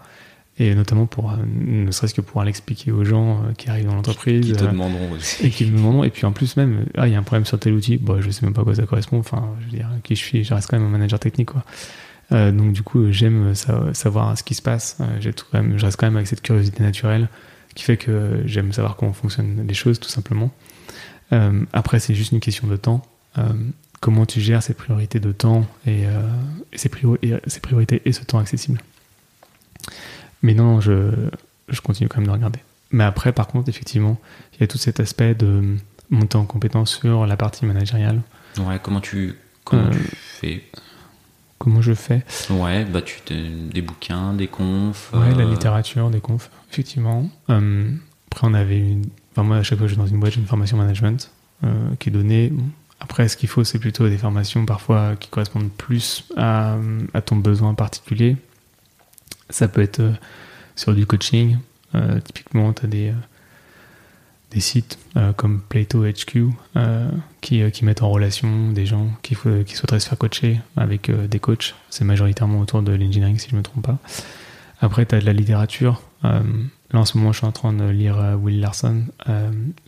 Et notamment pour euh, ne serait-ce que pouvoir l'expliquer aux gens euh, qui arrivent dans l'entreprise qui te euh, demanderont aussi. et qui me demanderont. Et puis en plus même ah il y a un problème sur tel outil. Bon je sais même pas à quoi ça correspond. Enfin je veux dire qui je suis je reste quand même un manager technique quoi. Euh, donc du coup j'aime savoir ce qui se passe. J'ai tout quand même je reste quand même avec cette curiosité naturelle qui fait que j'aime savoir comment fonctionnent les choses tout simplement. Euh, après c'est juste une question de temps comment tu gères ces priorités de temps et, et, ces, et ces priorités et ce temps accessible mais non, je, je continue quand même de regarder. Mais après, par contre, effectivement, il y a tout cet aspect de monter en compétence sur la partie managériale. Ouais, comment tu, comment tu euh, fais? Comment je fais? Ouais, bah tu des bouquins, des confs. Ouais, la euh, littérature, des confs, effectivement. Euh, après, on avait une. Enfin, moi, à chaque fois que je suis dans une boîte, j'ai une formation management qui est donnée. Après, ce qu'il faut, c'est plutôt des formations parfois qui correspondent plus à, ton besoin particulier. Ça peut être euh, sur du coaching. Euh, typiquement, tu as des, euh, des sites comme Plato HQ qui, qui, mettent en relation des gens qui, qui souhaiteraient se faire coacher avec des coachs. C'est majoritairement autour de l'engineering, si je ne me trompe pas. Après, tu as de la littérature. là, en ce moment, je suis en train de lire Will Larson.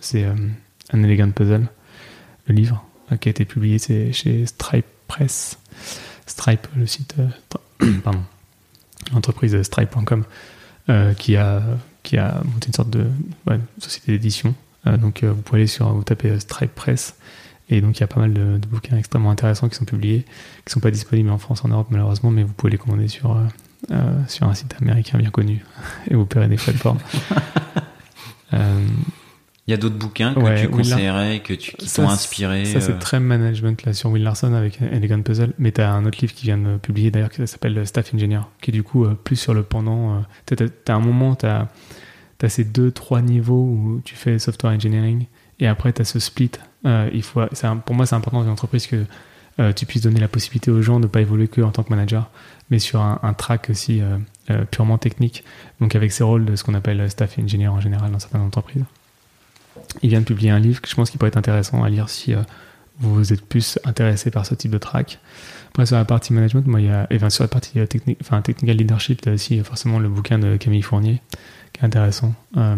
c'est Un Elegant Puzzle, le livre qui a été publié chez Stripe Press. Stripe, le site. pardon l'entreprise Stripe.com euh, qui, a, qui a monté une sorte de société d'édition. Euh, donc euh, vous pouvez aller sur, vous tapez Stripe Press et donc il y a pas mal de, bouquins extrêmement intéressants qui sont publiés, qui sont pas disponibles en France, en Europe malheureusement, mais vous pouvez les commander sur, sur un site américain bien connu (laughs) et vous paierez des frais de port. (laughs) Il y a d'autres bouquins que tu conseillerais, que tu, qui t'ont inspiré Ça, c'est euh très management là, sur Will Larson avec Elegant Puzzle. Mais tu as un autre livre qui vient de publier d'ailleurs qui s'appelle Staff Engineer, qui est du coup euh, plus sur le pendant. Euh, tu as, un moment, tu as, as, ces deux, trois niveaux où tu fais software engineering et après tu as ce split. il faut, pour moi, c'est important dans une entreprise que tu puisses donner la possibilité aux gens de ne pas évoluer que en tant que manager, mais sur un, un track aussi purement technique. Donc avec ces rôles de ce qu'on appelle staff engineer en général dans certaines entreprises. Il vient de publier un livre que je pense qu'il pourrait être intéressant à lire si euh, vous êtes plus intéressé par ce type de track. Après, sur la partie management, moi, il y a, et sur la partie euh, technique, enfin, technical leadership, tu as aussi forcément le bouquin de Camille Fournier, qui est intéressant. Euh,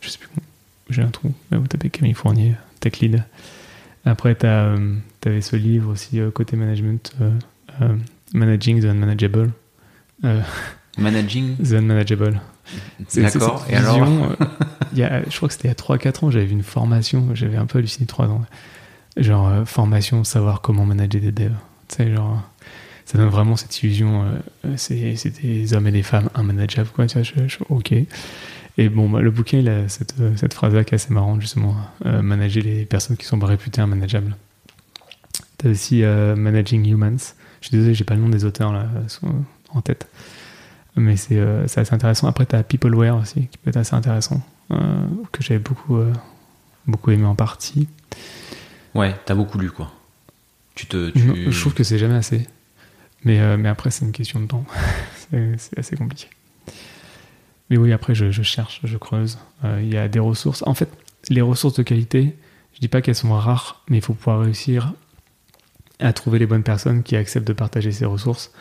je sais plus j'ai un trou, mais vous tapez Camille Fournier, Tech Lead. Après, tu avais ce livre aussi, côté management, Managing the Unmanageable. Managing? (laughs) The Unmanageable. D'accord, et alors (laughs) il y a, Je crois que c'était il y a 3-4 ans, j'avais vu une formation, j'avais un peu halluciné 3 ans. Genre, euh, formation, savoir comment manager des devs. Tu sais, genre, ça donne vraiment cette illusion, euh, c'est, des hommes et des femmes immanageables, quoi. Tu vois, je, ok. Et bon, bah, le bouquin, il a cette, euh, cette phrase-là qui est assez marrante, justement. manager les personnes qui sont réputées immanageables. T'as aussi Managing Humans. Je suis désolé, j'ai pas le nom des auteurs là en tête. Mais euh, c'est assez intéressant. Après, tu as Peopleware aussi, qui peut être assez intéressant, euh, que j'avais beaucoup, euh, beaucoup aimé en partie. Ouais, t'as beaucoup lu, quoi. Tu te, Je trouve que c'est jamais assez. Mais, mais après, c'est une question de temps. (laughs) c'est assez compliqué. Mais oui, après, je, je cherche, je creuse. Il y a des ressources. En fait, les ressources de qualité, je dis pas qu'elles sont rares, mais il faut pouvoir réussir à trouver les bonnes personnes qui acceptent de partager ces ressources.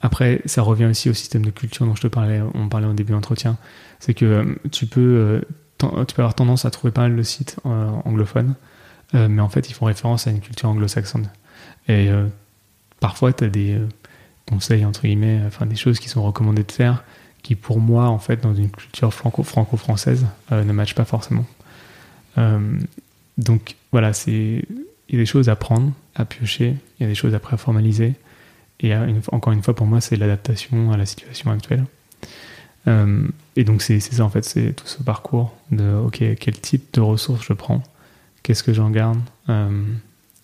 Après, ça revient aussi au système de culture dont je te parlais, on parlait au début de l'entretien. C'est que euh, tu peux, euh, tu peux avoir tendance à trouver pas mal de sites euh, anglophones, mais en fait, ils font référence à une culture anglo-saxonne. Et parfois, tu as des conseils, entre guillemets, enfin des choses qui sont recommandées de faire, qui pour moi, en fait, dans une culture franco-française, ne matchent pas forcément. donc voilà, il y a des choses à prendre, à piocher, il y a des choses après à formaliser. Et encore une fois, pour moi, c'est l'adaptation à la situation actuelle. et donc, c'est ça, en fait, c'est tout ce parcours de, OK, quel type de ressources je prends Qu'est-ce que j'en garde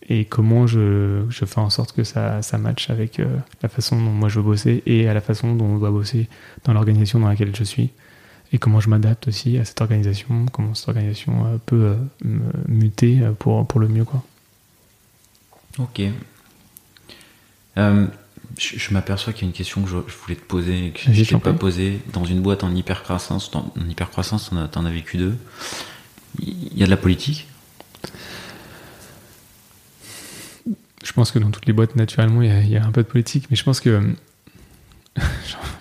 et comment je, fais en sorte que ça, matche avec la façon dont moi je veux bosser et à la façon dont on doit bosser dans l'organisation dans laquelle je suis et comment je m'adapte aussi à cette organisation, comment cette organisation euh, peut euh, muter euh, pour, pour le mieux. Quoi. Ok. Je, m'aperçois qu'il y a une question que je, voulais te poser et que je t'ai pas posée. Dans une boîte en hypercroissance, en hypercroissance, tu en as vécu deux. Il y a de la politique? Je pense que dans toutes les boîtes, naturellement, il y, a, un peu de politique, mais je pense que (laughs) j'ai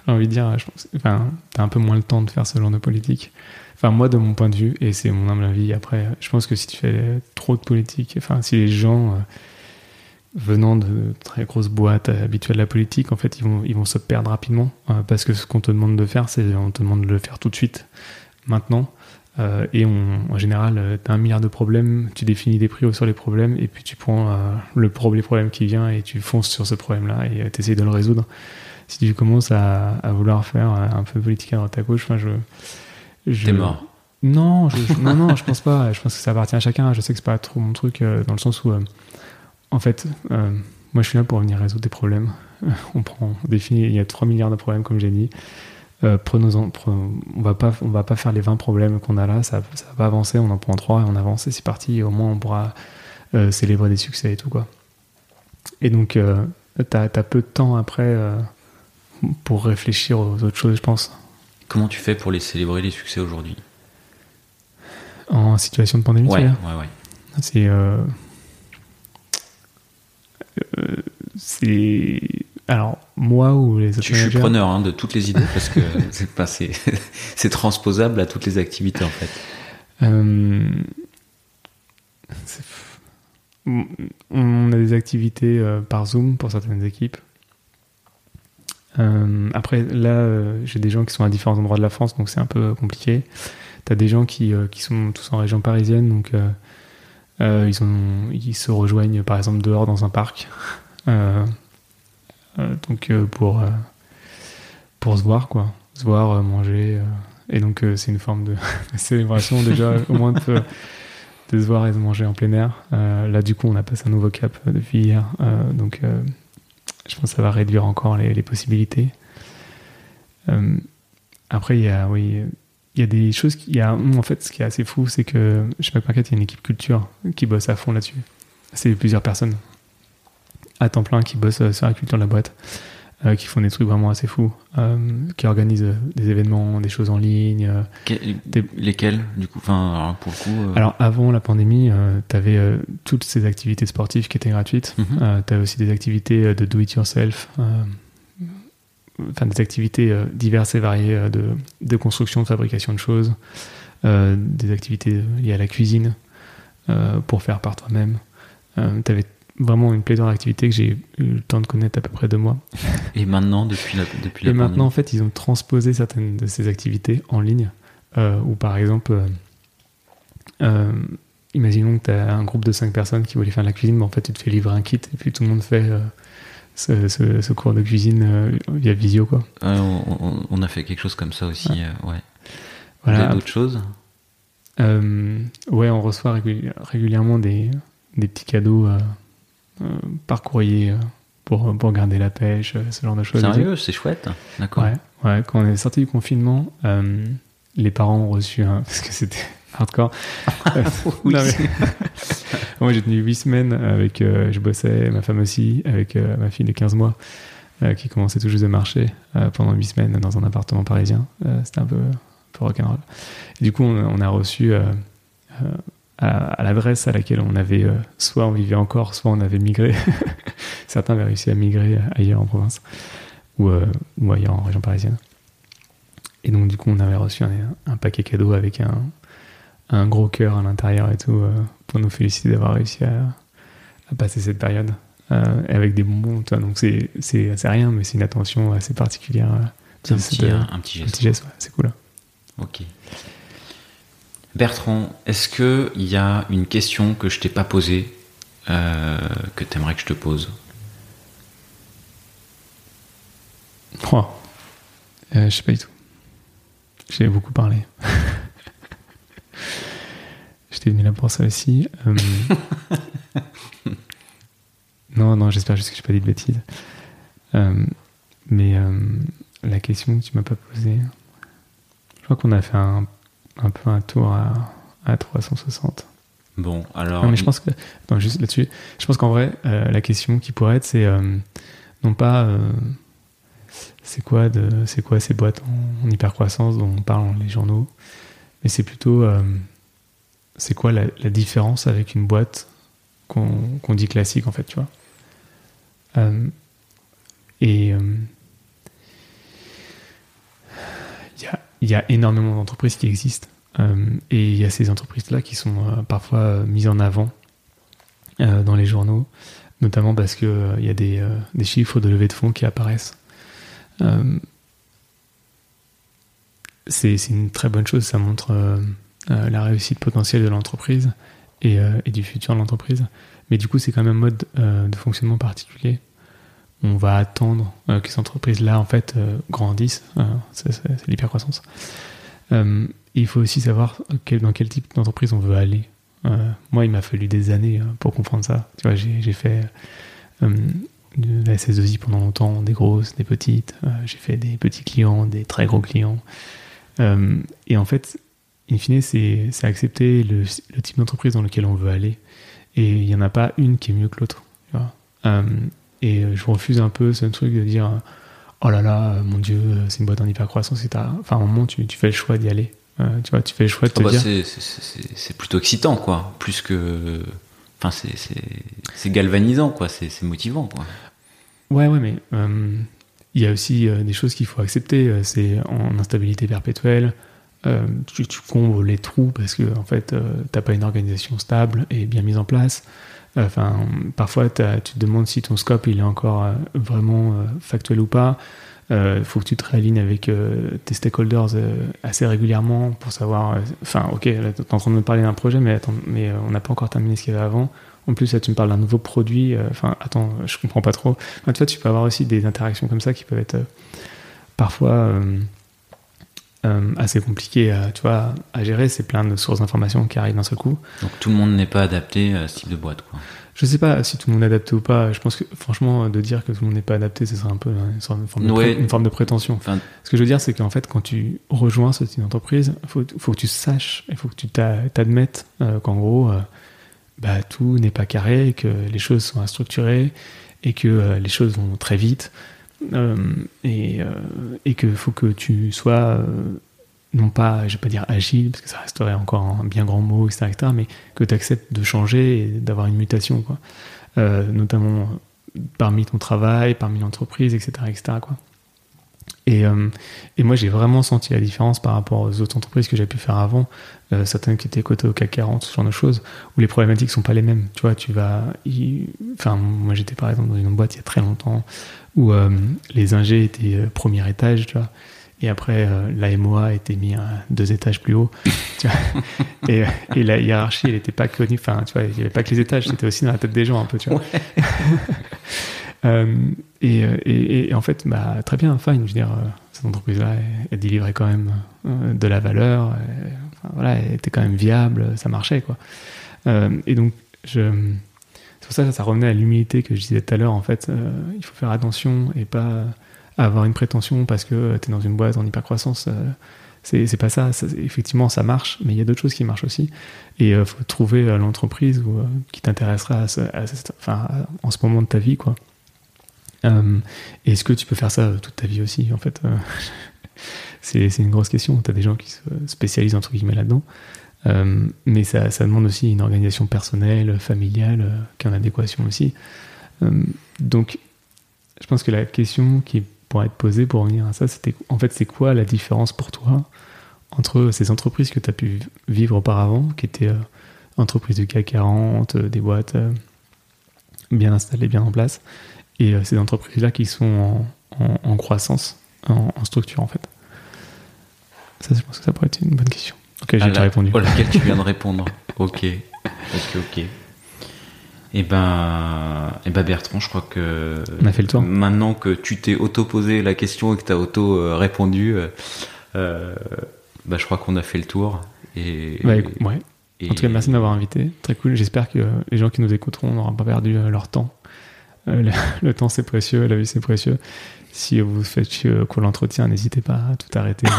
envie de dire, je pense, enfin, t'as un peu moins le temps de faire ce genre de politique. Enfin, moi, de mon point de vue, et c'est mon humble avis, après, je pense que si tu fais trop de politique, enfin, si les gens euh, venant de très grosses boîtes habituées à la politique, en fait, ils vont, ils vont se perdre rapidement, euh, parce que ce qu'on te demande de faire, c'est on te demande de le faire tout de suite, maintenant. Euh, et en général, tu as un milliard de problèmes, tu définis des prix sur les problèmes, et puis tu prends le premier problème qui vient et tu fonces sur ce problème-là et tu essaies de le résoudre si tu commences à, vouloir faire un peu politique à droite à gauche, enfin, je. je T'es mort. Non, je, non, non, je pense pas. Je pense que ça appartient à chacun. Je sais que c'est pas trop mon truc euh, dans le sens où, euh, en fait, euh, moi, je suis là pour venir résoudre des problèmes. (laughs) on prend, on définit. Il y a 3 milliards de problèmes, comme j'ai dit. prenons-en, on va pas, on va pas faire les 20 problèmes qu'on a là. Ça, ça va pas avancer. On en prend 3 et on avance et c'est parti. Et au moins, on pourra célébrer des succès et tout quoi. Et donc, t'as as peu de temps après pour réfléchir aux autres choses, je pense. Comment tu fais pour les célébrer les succès aujourd'hui? En situation de pandémie Ouais, ouais, ouais. C'est. Euh, euh, c'est. Alors, moi ou les autres. Je, suis preneur hein, de toutes les idées parce que (laughs) c'est pas (laughs) c'est transposable à toutes les activités en fait. Euh, on a des activités par Zoom pour certaines équipes. Euh, après, là, euh, j'ai des gens qui sont à différents endroits de la France, donc c'est un peu compliqué. T'as des gens qui, euh, qui sont tous en région parisienne, donc ils, ont, ils se rejoignent par exemple dehors dans un parc. donc pour, pour se voir, quoi. Se voir, manger. et donc c'est une forme de (laughs) célébration déjà, au moins de, se voir et de manger en plein air. là, du coup, on a passé un nouveau cap depuis hier. donc je pense que ça va réduire encore les, possibilités. Euh, après, il y a, oui, il y a des choses. Qui, il y a, en fait, ce qui est assez fou, c'est que je sais pas il y a une équipe culture qui bosse à fond là-dessus. C'est plusieurs personnes à temps plein qui bossent sur la culture de la boîte. Euh, qui font des trucs vraiment assez fous, euh, qui organisent des événements, des choses en ligne. Lesquels, du coup enfin, pour le coup Alors, avant la pandémie, tu avais toutes ces activités sportives qui étaient gratuites. Tu avais aussi des activités de do-it-yourself, enfin des activités diverses et variées de, de, construction, de fabrication de choses, des activités liées à la cuisine pour faire par toi-même. tu avais vraiment une pléthore d'activités que j'ai eu le temps de connaître à peu près deux mois. (laughs) Et maintenant, depuis la, depuis Et maintenant, en fait, ils ont transposé certaines de ces activités en ligne. Euh, ou par exemple, euh, euh, imaginons que tu as un groupe de cinq personnes qui voulaient faire de la cuisine, mais en fait, tu te fais livrer un kit et puis tout le monde fait ce, cours de cuisine via visio. Quoi. On, a fait quelque chose comme ça aussi. ouais. Voilà. d'autres choses? Ouais, on reçoit régulièrement des, des petits cadeaux euh, par courrier euh, pour, pour garder la pêche, euh, ce genre de choses. Sérieux, c'est chouette. D'accord. Ouais, ouais, quand on est sorti du confinement, les parents ont reçu un. (laughs) Parce que c'était hardcore. (laughs) oui. (laughs) (laughs) Moi, j'ai tenu 8 semaines avec. je bossais, ma femme aussi, avec ma fille de 15 mois, qui commençait tout juste à marcher pendant 8 semaines dans un appartement parisien. c'était un peu, un peu rock'n'roll. Et du coup, on, on a reçu à, l'adresse à laquelle on avait, euh, soit on vivait encore, soit on avait migré. Certains avaient réussi à migrer ailleurs en province ou, euh, ou ailleurs en région parisienne. Et donc, du coup, on avait reçu un, paquet cadeau avec un, un gros cœur à l'intérieur et tout euh, pour nous féliciter d'avoir réussi à, à, passer cette période. avec des bonbons, toi. donc c'est rien, mais c'est une attention assez particulière. un, petit, un, petit, geste. Un petit geste, c'est cool. Ok. Bertrand, est-ce qu'il y a une question que je t'ai pas posée euh, que tu aimerais que je te pose? Oh. Euh, je sais pas du tout. J'ai beaucoup parlé. (laughs) J'étais venu là pour ça aussi. Euh, (laughs) non, non, j'espère juste que j'ai pas dit de bêtises. Euh, mais euh, la question que tu m'as pas posée, je crois qu'on a fait un, un peu un tour à, à 360. Bon, alors. Non, mais je pense que. Attends, juste là-dessus. Je pense qu'en vrai, la question qui pourrait être, c'est non pas. c'est quoi, de, c'est quoi ces boîtes en, en hypercroissance dont on parle dans les journaux Mais c'est plutôt. Euh, c'est quoi la, différence avec une boîte qu'on, dit classique, en fait, tu vois Euh, Et. euh, Il y, a, il y a énormément d'entreprises qui existent. Euh, et il y a ces entreprises-là qui sont euh, parfois euh, mises en avant euh, dans les journaux, notamment parce qu'il il y a des, euh, chiffres de levée de fonds qui apparaissent. Euh, c'est une très bonne chose, ça montre euh, euh, la réussite potentielle de l'entreprise et, euh, et du futur de l'entreprise. Mais du coup, c'est quand même un mode euh, de fonctionnement particulier. On va attendre euh, que ces entreprises-là, en fait, euh, grandissent. Euh, c'est l'hypercroissance. Euh, il faut aussi savoir dans quel type d'entreprise on veut aller. Euh, moi, il m'a fallu des années euh, pour comprendre ça. Tu vois, j'ai fait euh, de la SS2I pendant longtemps, des grosses, des petites. Euh, j'ai fait des petits clients, des très gros clients. Euh, et en fait, in fine, c'est accepter le, le type d'entreprise dans lequel on veut aller. Et il n'y en a pas une qui est mieux que l'autre. Euh, et je refuse un peu ce truc de dire oh là là, euh, mon Dieu, euh, c'est une boîte en hypercroissance. Enfin, à un moment, tu, tu fais le choix d'y aller. Euh, tu vois, tu fais le choix de Ah te bah, dire. c'est- plutôt excitant, quoi. Plus que. Enfin, c'est- galvanisant, quoi. C'est motivant, quoi. Ouais, ouais, mais euh, il y a aussi des choses qu'il faut accepter. C'est en instabilité perpétuelle. Euh, tu, tu combles les trous parce que en fait, euh, t'as pas une organisation stable et bien mise en place. Enfin, parfois, tu te demandes si ton scope il est encore euh, vraiment factuel ou pas. Il faut que tu te réalignes avec tes stakeholders assez régulièrement pour savoir. Enfin, ok, là, t'es en train de me parler d'un projet, mais, attends, mais on n'a pas encore terminé ce qu'il y avait avant. En plus, là, tu me parles d'un nouveau produit. Enfin, attends, je comprends pas trop. Enfin, tu vois, tu peux avoir aussi des interactions comme ça qui peuvent être parfois euh, euh, assez compliquées à, tu vois, à gérer. C'est plein de sources d'informations qui arrivent d'un seul coup. Donc tout le monde n'est pas adapté à ce type de boîte, quoi. Je sais pas si tout le monde est adapté ou pas. Je pense que, franchement, de dire que tout le monde n'est pas adapté, ce serait un peu une, sorte de forme, de, Ouais. pré- une forme de prétention. Enfin, Ce que je veux dire, c'est qu'en fait, quand tu rejoins ce type d'entreprise, il faut, faut que tu saches, il faut que tu t'a- t'admettes euh, qu'en gros, euh, bah, tout n'est pas carré, que les choses sont instructurées et que euh, les choses vont très vite. Euh, et, euh, et qu'il faut que tu sois, euh, non pas, je vais pas dire agile, parce que ça resterait encore un bien grand mot, etc., etc., mais que tu acceptes de changer et d'avoir une mutation, quoi. Notamment parmi ton travail, parmi l'entreprise, etc., etc., quoi. Et, euh, et moi, j'ai vraiment senti la différence par rapport aux autres entreprises que j'ai pu faire avant, euh, certaines qui étaient cotées au CAC 40, ce genre de choses, où les problématiques sont pas les mêmes. Tu vois, tu vas, y- enfin, moi, j'étais par exemple dans une boîte il y a très longtemps où euh, les ingés étaient premier étage, tu vois, et après la MOA était mis à deux étages plus haut, (laughs) tu vois, et, et la hiérarchie, elle était pas connue, enfin, tu vois, il y avait pas que les étages, c'était aussi dans la tête des gens un peu, tu vois. (laughs) et, euh, et, et en fait, bah, très bien, fine. Je veux dire, euh, cette entreprise-là, elle, elle délivrait quand même euh, de la valeur. elle- voilà, elle était quand même viable, ça marchait, quoi. Euh, et donc, je, c'est pour ça que ça revenait à l'humilité que je disais tout à l'heure. En fait, euh, il faut faire attention et pas avoir une prétention parce que tu es dans une boîte en hypercroissance. Euh, c'est, pas ça. Effectivement, ça marche, mais il y a d'autres choses qui marchent aussi. Et il faut trouver l'entreprise qui t'intéressera à ce- à ce- enfin, en ce moment de ta vie, quoi. Euh, Est-ce que tu peux faire ça euh, toute ta vie aussi En fait, euh, (laughs) c'est une grosse question. Tu as des gens qui se spécialisent entre guillemets là-dedans. Mais ça, demande aussi une organisation personnelle, familiale, euh, qui est en adéquation aussi. Donc, je pense que la question qui pourrait être posée pour revenir à ça, c'était en fait, c'est quoi la différence pour toi entre ces entreprises que tu as pu vivre auparavant, qui étaient entreprises du CAC 40, euh, des boîtes bien installées, bien en place, et euh, ces entreprises-là qui sont en, en- en croissance, en, en structure en fait Ça, je pense que ça pourrait être une bonne question. Ok, j'ai à déjà répondu. à laquelle tu viens de répondre. Ok. Ok, ok. Et ben, et ben Bertrand, je crois que On a fait le tour. maintenant que tu t'es auto-posé la question et que tu as auto-répondu, euh, bah, je crois qu'on a fait le tour. Et, Bah, ouais. et- En tout cas, merci de m'avoir invité. Très cool. J'espère que euh, les gens qui nous écouteront n'auront pas perdu euh, leur temps. Euh, le, (laughs) le temps, c'est précieux. La vie, c'est précieux. Si vous faites chier de l'entretien, n'hésitez pas à tout arrêter. (laughs)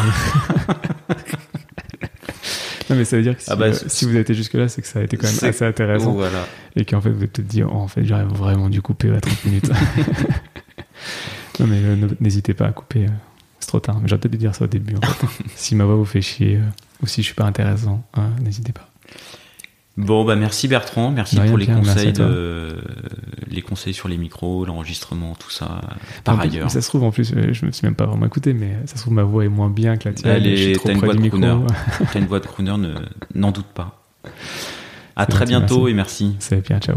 (laughs) non, mais ça veut dire que si, Ah bah, euh, si vous avez été jusque-là, c'est que ça a été quand même assez intéressant. Voilà. Et qu'en fait, vous avez peut-être dit, oh, en fait, j'aurais vraiment dû couper à 30 minutes. non, mais euh, n'hésitez pas à couper. euh, c'est trop tard. Mais j'aurais peut-être dû dire ça au début. En fait. si ma voix vous fait chier euh, ou si je suis pas intéressant, hein, n'hésitez pas. Bon, bah merci Bertrand, merci pour les Pierre, conseils de, les conseils sur les micros, l'enregistrement, tout ça. Par plus, ailleurs, Ça se trouve, en plus, euh, je me suis même pas vraiment écouté, mais ça se trouve, ma voix est moins bien que la tienne. Elle t'as une voix de micro. (laughs) une voix de crooner, ne- n'en doute pas. À très bientôt merci. et merci. C'est bien, ciao.